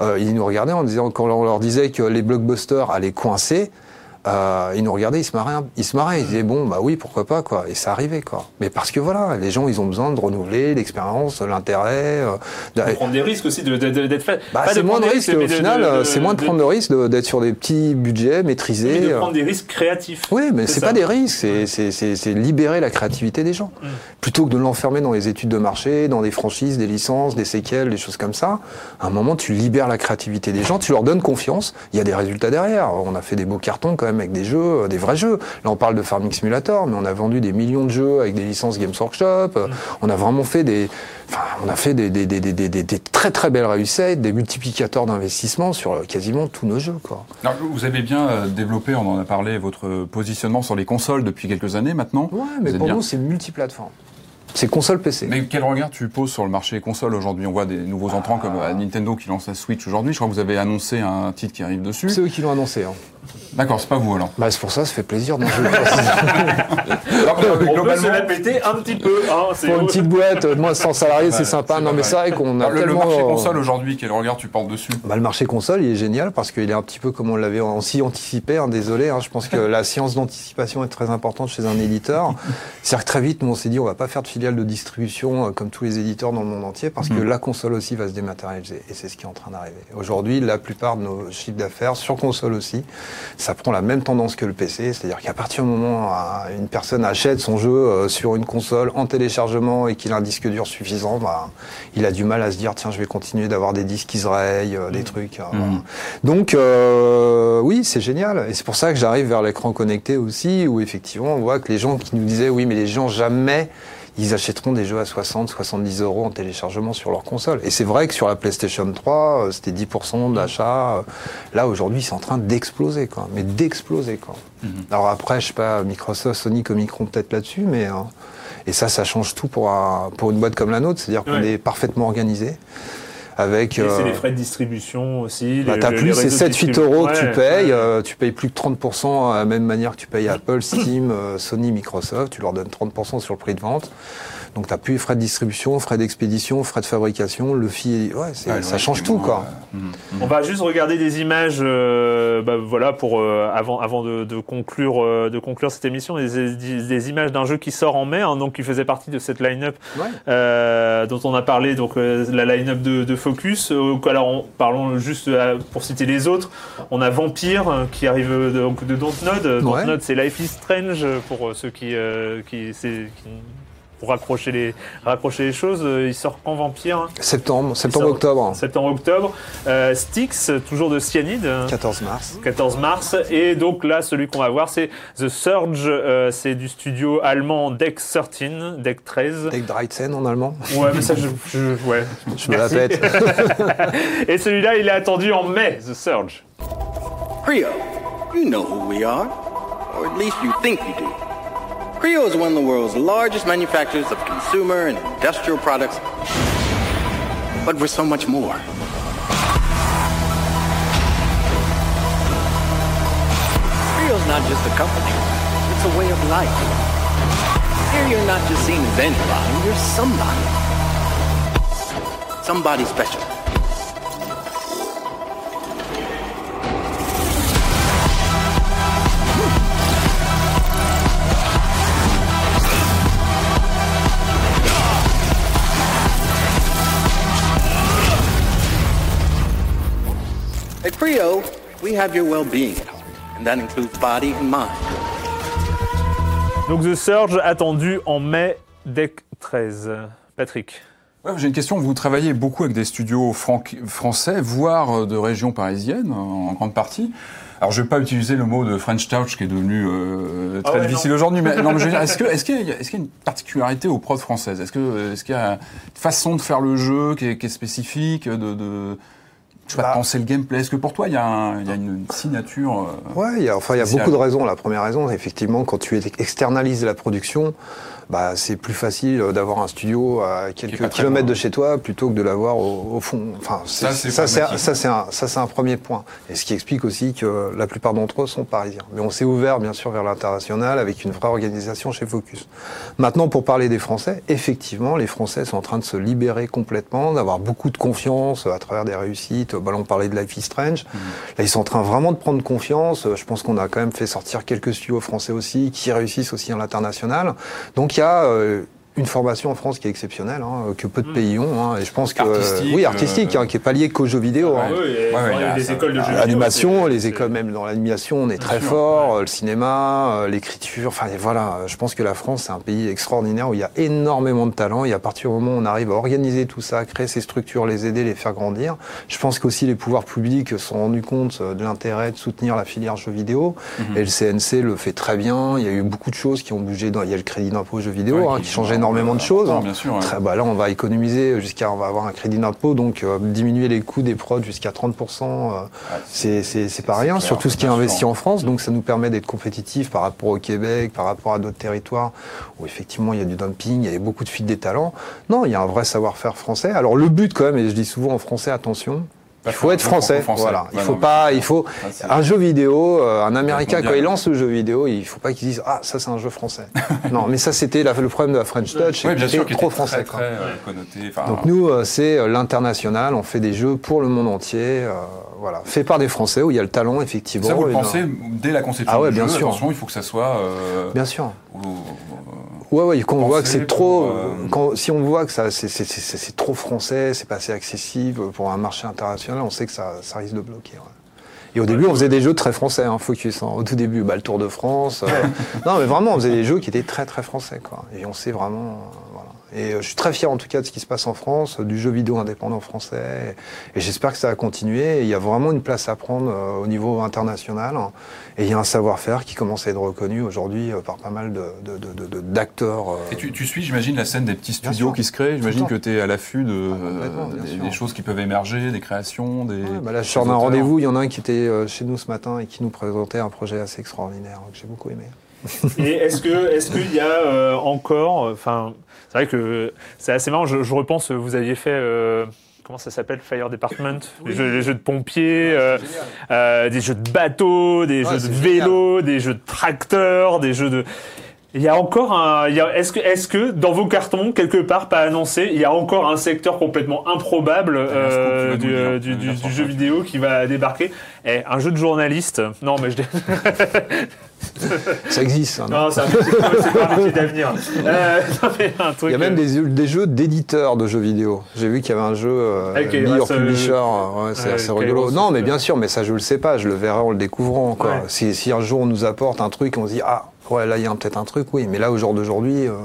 Euh, ils nous regardaient en disant, quand on leur disait que les blockbusters allaient coincer, euh, ils nous regardaient, ils se marraient, ils se marraient, ils disaient bon bah oui pourquoi pas quoi, et ça arrivait quoi. Mais parce que voilà, les gens ils ont besoin de renouveler l'expérience, l'intérêt. euh, de- prendre des risques aussi de- de- de- d'être fait. bah, c'est moins de risques au final, c'est moins de prendre risques de- d'être sur des petits budgets maîtrisés. de euh. prendre des risques créatifs. Oui, mais C'est pas des risques, c'est libérer la créativité des gens. Mm. Plutôt que de l'enfermer dans les études de marché, dans des franchises, des licences, des séquelles, des choses comme ça, à un moment, tu libères la créativité des gens, tu leur donnes confiance, il y a des résultats derrière. On a fait des beaux cartons quand même avec des jeux, euh, des vrais jeux. Là, on parle de Farming Simulator, mais on a vendu des millions de jeux avec des licences Games Workshop. Mm. Euh, On a vraiment fait des, enfin, on a fait des, très très belles réussites, des multiplicateurs d'investissement sur euh, quasiment tous nos jeux, quoi. Alors, vous avez bien développé, on en a parlé, votre positionnement sur les consoles depuis quelques années maintenant. Ouais, mais pour bien. nous, c'est multiplateforme. C'est console PC. Mais quel regard tu poses sur le marché console aujourd'hui? On voit des nouveaux entrants comme euh, Nintendo qui lance la Switch aujourd'hui. Je crois que vous avez annoncé un titre qui arrive dessus. C'est eux qui l'ont annoncé. Hein. D'accord, c'est pas vous alors. Bah, c'est pour ça, ça fait plaisir. d'en jouer. Alors, euh, On peut se la péter un petit peu. Hein, c'est- pour une petite boîte, euh, moi, sans salarié, c'est sympa. c'est Non, mais c'est vrai qu'on a alors, le, le tellement... marché euh, console aujourd'hui, quel regard tu portes dessus? Bah, le marché console, il est génial parce qu'il est un petit peu comme on l'avait aussi anticipé. hein, désolé, hein, je pense que la science d'anticipation est très importante chez un éditeur. C'est-à-dire que très vite, nous, on s'est dit, on va pas faire de filiale de distribution euh, comme tous les éditeurs dans le monde entier parce que Mhm. la console aussi va se dématérialiser. Et c'est ce qui est en train d'arriver. Aujourd'hui, la plupart de nos chiffres d'affaires, sur console aussi, ça prend la même tendance que le PC. C'est-à-dire qu'à partir du moment où une personne achète son jeu euh, sur une console en téléchargement et qu'il a un disque dur suffisant, bah, il a du mal à se dire, tiens, je vais continuer d'avoir des disques Israël, euh, des trucs. euh, voilà. Donc euh, oui, c'est génial. Et c'est pour ça que j'arrive vers l'écran connecté aussi, où effectivement on voit que les gens qui nous disaient oui, mais les gens jamais ils achèteront des jeux à 60, 70 euros en téléchargement sur leur console. Et c'est vrai que sur la PlayStation 3, euh, c'était 10% d'achat. Là, aujourd'hui, c'est en train d'exploser, quoi. Mais d'exploser, quoi. Alors après, je sais pas, Microsoft, Sony communiqueront peut-être là-dessus, mais... euh, et ça, ça change tout pour, un- pour une boîte comme la nôtre. C'est-à-dire qu'on Ouais. est parfaitement organisé. Avec, Et c'est euh, les frais de distribution aussi. bah, t'as les plus, c'est réseaux de 7-8 distribu- euros que tu payes. ouais. euh, tu payes plus que 30% à la même manière que tu payes Apple, Steam, euh, Sony, Microsoft. Tu leur donnes 30% sur le prix de vente. Donc t'as plus les frais de distribution, frais d'expédition, frais de fabrication, le fil, ouais, ça ouais, change tout, quoi. euh, mhm. On va juste regarder des images, euh, bah, voilà, pour euh, avant, avant de, de conclure, euh, de conclure cette émission, des, des- des images d'un jeu qui sort en mai, hein, donc qui faisait partie de cette line-up Ouais. euh, dont on a parlé, donc euh, la line-up de, de Focus. Euh, alors, on- parlons juste euh, pour citer les autres. On a Vampire euh, qui arrive de, donc, de Dontnod. Ouais. Dontnod, c'est Life is Strange pour euh, ceux qui, euh, qui, c'est- qui- pour raccrocher les, raccrocher les choses. Euh, Il sort quand Vampire hein Septembre, septembre, sort- octobre, Septembre-octobre. Euh, Styx, toujours de Cyanide. hein. 14 mars. 14 mars. Et donc là, celui qu'on va voir, c'est The Surge. euh, c'est du studio allemand Deck 13, Deck 13. Deck Dreitzen en allemand. Ouais, mais ça, je, je- ouais. Je me la pète. Et celui-là, il est attendu en mai, The Surge. Creo, you know who we are. Or at least you think you do. Creo is one of the world's largest manufacturers of consumer and industrial products. But we're so much more. Creo's not just a company, it's a way of life. Here you're not just seen as you're somebody. Somebody special. At Creo, we have your well-being at heart, and that includes body and mind. Donc The Surge, attendu en mai, Deck 13. Patrick. Ouais, J'ai une question. Vous travaillez beaucoup avec des studios français, voire euh, de régions parisiennes, en grande partie. Alors, je vais pas utiliser le mot de French Touch qui est devenu euh, très Ah ouais, difficile aujourd'hui, mais non, mais est-ce que, est-ce qu'il y, a- est-ce qu'il y a une particularité aux prods françaises? Est-ce que, est-ce qu'il y a une façon de faire le jeu qui est, qui est spécifique, de, de Bah. de penser le gameplay Est-ce que pour toi, il y a, y une signature euh, Ouais, il y a, enfin, il y a beaucoup de raisons. La première raison, effectivement, quand tu externalises la production, bah, c'est plus facile d'avoir un studio à quelques kilomètres de chez toi plutôt que de l'avoir au, au fond. Enfin, Ça, c'est un, ça, un premier point. Et ce qui explique aussi que la plupart d'entre eux sont parisiens. Mais on s'est ouvert, bien sûr, vers l'international avec une vraie organisation chez Focus. Maintenant, pour parler des Français, effectivement, les Français sont en train de se libérer complètement, d'avoir beaucoup de confiance à travers des réussites. Bah, là, on parlait de Life is Strange. Là, ils sont en train vraiment de prendre confiance. Je pense qu'on a quand même fait sortir quelques studios français aussi qui réussissent aussi à l'international. Donc, il une formation en France qui est exceptionnelle, hein, que peu de pays ont. hein, et je pense que Artistique, oui, artistique, euh, hein, qui est pas lié qu'aux jeux vidéo. Ouais. hein. Oui, et Ouais, ouais, il y a les écoles de jeux vidéo. L'animation, les écoles même dans l'animation, on est très sûr, fort. euh, Le cinéma, euh, l'écriture, enfin voilà. Je pense que la France, c'est un pays extraordinaire où il y a énormément de talent. Et à partir du moment où on arrive à organiser tout ça, créer ces structures, les aider, les faire grandir, je pense qu'aussi les pouvoirs publics se sont rendus compte euh, de l'intérêt de soutenir la filière jeux vidéo. Mhm. Et le CNC le fait très bien. Il y a eu beaucoup de choses qui ont bougé. Dans, il y a le crédit d'impôt jeux vidéo Ouais, hein, qui change énormément de choses. bien sûr, ouais. Très, bah là, on va économiser jusqu'à, on va avoir un crédit d'impôt, donc euh, diminuer les coûts des prods jusqu'à 30%. euh, c'est, c'est, c'est pas rien, clair, surtout ce qui est investi sûr. en France, donc ça nous permet d'être compétitifs par rapport au Québec, par rapport à d'autres territoires où effectivement il y a du dumping, il y a beaucoup de fuite des talents. Non, il y a un vrai savoir-faire français. Alors le but quand même, et je dis souvent en français, attention, il faut être français. Voilà, il faut pas, il faut un jeu vidéo, euh, un Américain quand il lance le jeu vidéo, il faut pas qu'il dise ah ça c'est un jeu français. non, mais ça c'était le problème de la French Touch, Ouais, bien sûr, trop était français. très, quoi. très euh, connoté. Donc nous, euh, c'est l'international, on fait des jeux pour le monde entier, euh, voilà, fait par des Français où il y a le talent effectivement. ça, vous le pensez dès la conception Ah ouais, du bien jeu, sûr. Attention, il faut que ça soit. euh, Bien sûr. Ouais, ouais, quand on voit que c'est trop, euh, quand, si on voit que ça, c'est, trop français, c'est pas assez accessible pour un marché international, on sait que ça, ça risque de bloquer. ouais. Et au début, on faisait des jeux très français, hein, Focus. hein. Au tout début, bah, le Tour de France. euh, non, mais vraiment, on faisait des jeux qui étaient très très français, quoi. Et on sait vraiment, euh, voilà. Et euh, je suis très fier en tout cas de ce qui se passe en France, euh, du jeu vidéo indépendant français. Et, j'espère que ça va continuer. Et il y a vraiment une place à prendre euh, au niveau international. hein. Et il y a un savoir-faire qui commence à être reconnu aujourd'hui par pas mal de, de- de- de- de- d'acteurs. Et tu, tu suis, j'imagine, la scène des petits studios qui se créent. J'imagine que tu es à l'affût de, Ah, des, choses qui peuvent émerger, des créations, des. Ouais, bah là, je sors d'un auteurs. rendez-vous. Il y en a un qui était chez nous ce matin et qui nous présentait un projet assez extraordinaire que j'ai beaucoup aimé. Et est-ce que est-ce qu'il y a euh, encore, enfin, c'est vrai que c'est assez marrant. Je, je repense, vous aviez fait. euh, Comment ça s'appelle Fire Department? Les, jeux, les jeux de pompiers, euh, euh, des jeux de bateaux, des Ouais, jeux de c'est génial. vélo, des jeux de tracteurs, des jeux de. Il y a encore un. Est-ce que, est-ce que dans vos cartons, quelque part, pas annoncé, il y a encore un secteur complètement improbable euh, du, euh, du- jeu vidéo qui va débarquer Eh, Un jeu de journaliste Non, mais je. Ça existe. hein, non non, c'est un métier, c'est pas un métier d'avenir. Euh. Il y a même euh, des, des jeux d'éditeurs de jeux vidéo. J'ai vu qu'il y avait un jeu euh, Your euh, Publisher. Ouais, c'est assez rigolo. Non, mais bien sûr, mais ça je le sais pas. Je le verrai en le découvrant. Quoi. Ouais. Si, si un jour on nous apporte un truc, on se dit ah ouais là il y a peut-être un truc, oui. Mais là au jour d'aujourd'hui, euh,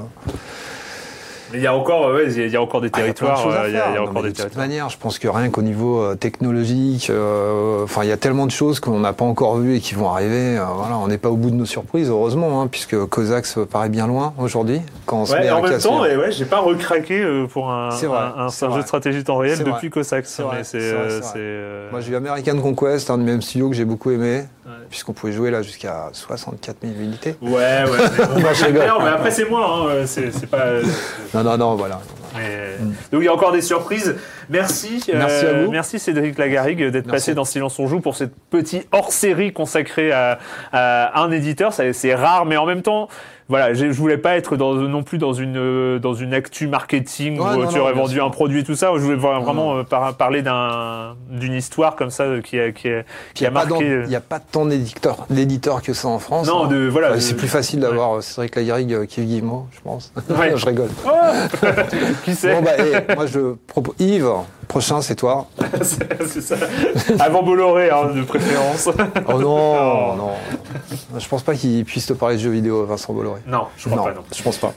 Mais il y a encore, euh, ouais, il y a encore des ah, territoires. euh, Il y a, il y a faire. Non, encore mais des de toute manière, je pense que rien qu'au niveau euh, technologique, euh, enfin il y a tellement de choses qu'on n'a pas encore vues et qui vont arriver. euh, voilà, on n'est pas au bout de nos surprises, heureusement, hein, puisque Cossacks paraît bien loin aujourd'hui. Quand on se met Ouais, à en même temps, et ouais, j'ai pas recraqué euh, pour un, vrai, un, un- c'est un jeu de stratégie temps réel depuis euh, euh, Moi, j'ai eu American Conquest, un du même studio que j'ai beaucoup aimé, puisqu'on pouvait jouer là jusqu'à 64 000 unités. Ouais, ouais. mais Non, après, c'est moi. Hein, euh, c'est pas. Non, non, non, voilà. mais- Donc, il y a encore des surprises. Merci. euh, Merci à vous. Merci Cédric Lagarrigue d'être passé dans Silence on joue pour cette petite hors-série consacrée à, à un éditeur. C'est rare, mais en même temps. Voilà, je voulais pas être dans, non plus dans une euh, dans une actu marketing Ouais, où non, tu non, aurais vendu sûr. un produit et tout ça. Je voulais Non, vraiment euh, par- parler d'un d'une histoire comme ça euh, qui a qui a, qui Il a n'y a, pas marqué. tant- il y a pas tant d'éditeurs d'éditeurs que ça en France. Non, hein. de- voilà, Enfin, c'est plus facile d'avoir Cédric Lagarrigue qu'Yves Guillemot, je pense. Ouais. je rigole. qui sait? Bon, bah, et moi, je propose. Yves, prochain, c'est toi. C'est c'est ça. Avant Bolloré, hein, de préférence. Oh non, Oh. non. Je pense pas qu'il puisse te parler de jeux vidéo, Vincent Bolloré. Non, je crois non, pas, non. je pense pas.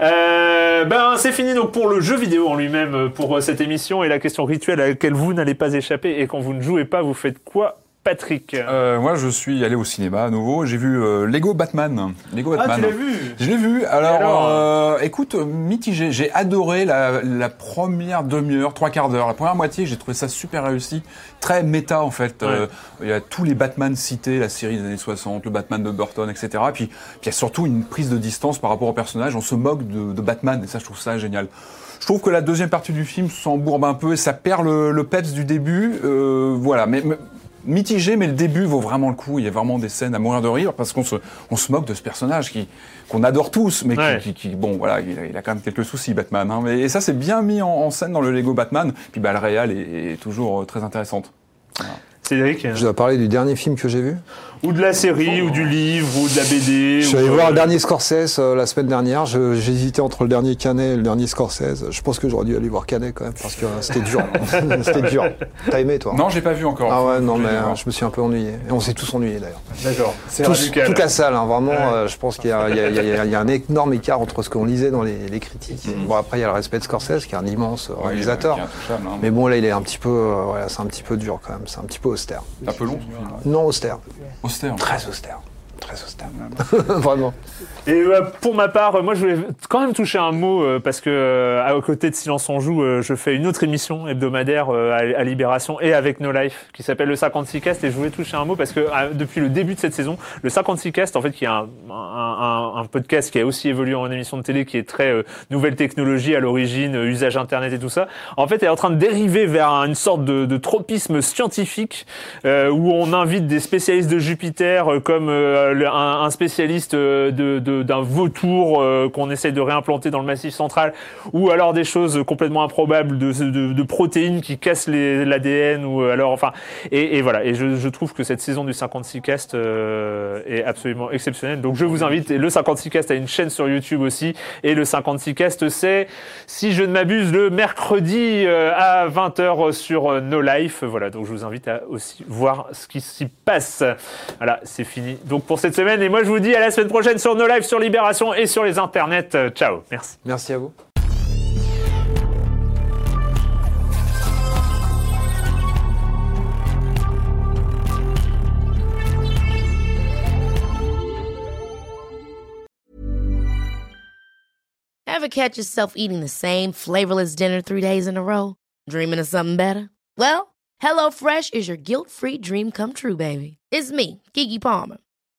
Euh, ben, c'est fini donc pour le jeu vidéo en lui-même pour euh, cette émission et la question rituelle à laquelle vous n'allez pas échapper. Et quand vous ne jouez pas, vous faites quoi, Patrick Euh, moi, je suis allé au cinéma à nouveau. J'ai vu euh, Lego Batman. Lego Ah, Batman. tu l'as vu? Je l'ai vu. Alors, alors euh, écoute, mitigé. J'ai adoré la, la première demi-heure, trois quarts d'heure. La première moitié, j'ai trouvé ça super réussi. Très méta, en fait. Euh, il y a tous les Batman cités, la série des années 60, le Batman de Burton, etc. Puis, puis il y a surtout une prise de distance par rapport au personnage. On se moque de, de Batman, et ça, je trouve ça génial. Je trouve que la deuxième partie du film s'embourbe un peu et ça perd le, le peps du début. Euh, voilà, mais, mais- mitigé, mais le début vaut vraiment le coup. Il y a vraiment des scènes à mourir de rire parce qu'on se, on se moque de ce personnage qui qu'on adore tous, mais qui- Ouais. qui, qui- bon, voilà, il a, il a quand même quelques soucis, Batman. Hein, mais, et ça, c'est bien mis en, en scène dans le Lego Batman. Puis bah, le réal est, est toujours euh, très intéressante. Cédric Je dois parler du dernier film que j'ai vu? Ou de la série, ou du livre, ou de la BD. Je suis allé voir le dernier Scorsese euh, la semaine dernière. J'hésitais entre le dernier Canet et le dernier Scorsese. Je pense que j'aurais dû aller voir Canet quand même parce que euh, c'était dur. c'était dur. T'as aimé toi? Non, j'ai pas vu encore. Ah ouais, non, mais euh, je me suis un peu ennuyé. Et on s'est tous ennuyés d'ailleurs. D'accord. Toute la salle, hein, vraiment. Ouais. euh, je pense qu'il y, a- y y un énorme écart entre ce qu'on lisait dans les, les critiques. Bon, après, il y a le respect de Scorsese, qui est un immense Mm. Ouais, réalisateur. il est intouchable, hein. Mais bon, là, il est un petit peu, euh, voilà, c'est un petit peu dur quand même. C'est un petit peu austère. Un peu long. Non austère. Austère. Très austère. Très austère. Vraiment. Et euh, pour ma part, moi je voulais quand même toucher un mot euh, parce que euh, à côté de Silence on joue, euh, je fais une autre émission hebdomadaire euh, à, à Libération et avec No Life qui s'appelle le 56 Cast et je voulais toucher un mot parce que euh, depuis le début de cette saison, le 56 Cast en fait qui est un, un, un- un podcast qui a aussi évolué en émission de télé qui est très euh, nouvelle technologie à l'origine, euh, usage internet et tout ça, en fait est en train de dériver vers une sorte de, de tropisme scientifique euh, où on invite des spécialistes de Jupiter euh, comme euh, le- un, spécialiste euh, d'un vautour euh, qu'on essaye de réimplanter dans le massif central ou alors des choses complètement improbables de, protéines qui cassent l'ADN ou euh, alors enfin et, voilà. Et je, trouve que cette saison du 56 cast euh, est absolument exceptionnelle. Donc je vous invite et le 56 cast a une chaîne sur YouTube aussi et le 56 cast c'est si je ne m'abuse le mercredi euh, à 20h sur euh, No Life. Voilà donc je vous invite à aussi voir ce qui s'y passe. Voilà c'est fini. Donc pour cette semaine et moi je vous dis à la semaine prochaine sur No Life sur Libération et sur les internets Euh, ciao merci Merci à vous. Ever catch yourself eating the same flavorless dinner three days in a row? Dreaming of something better? Well, HelloFresh is your guilt-free dream come true, baby. It's me, Kiki Palmer.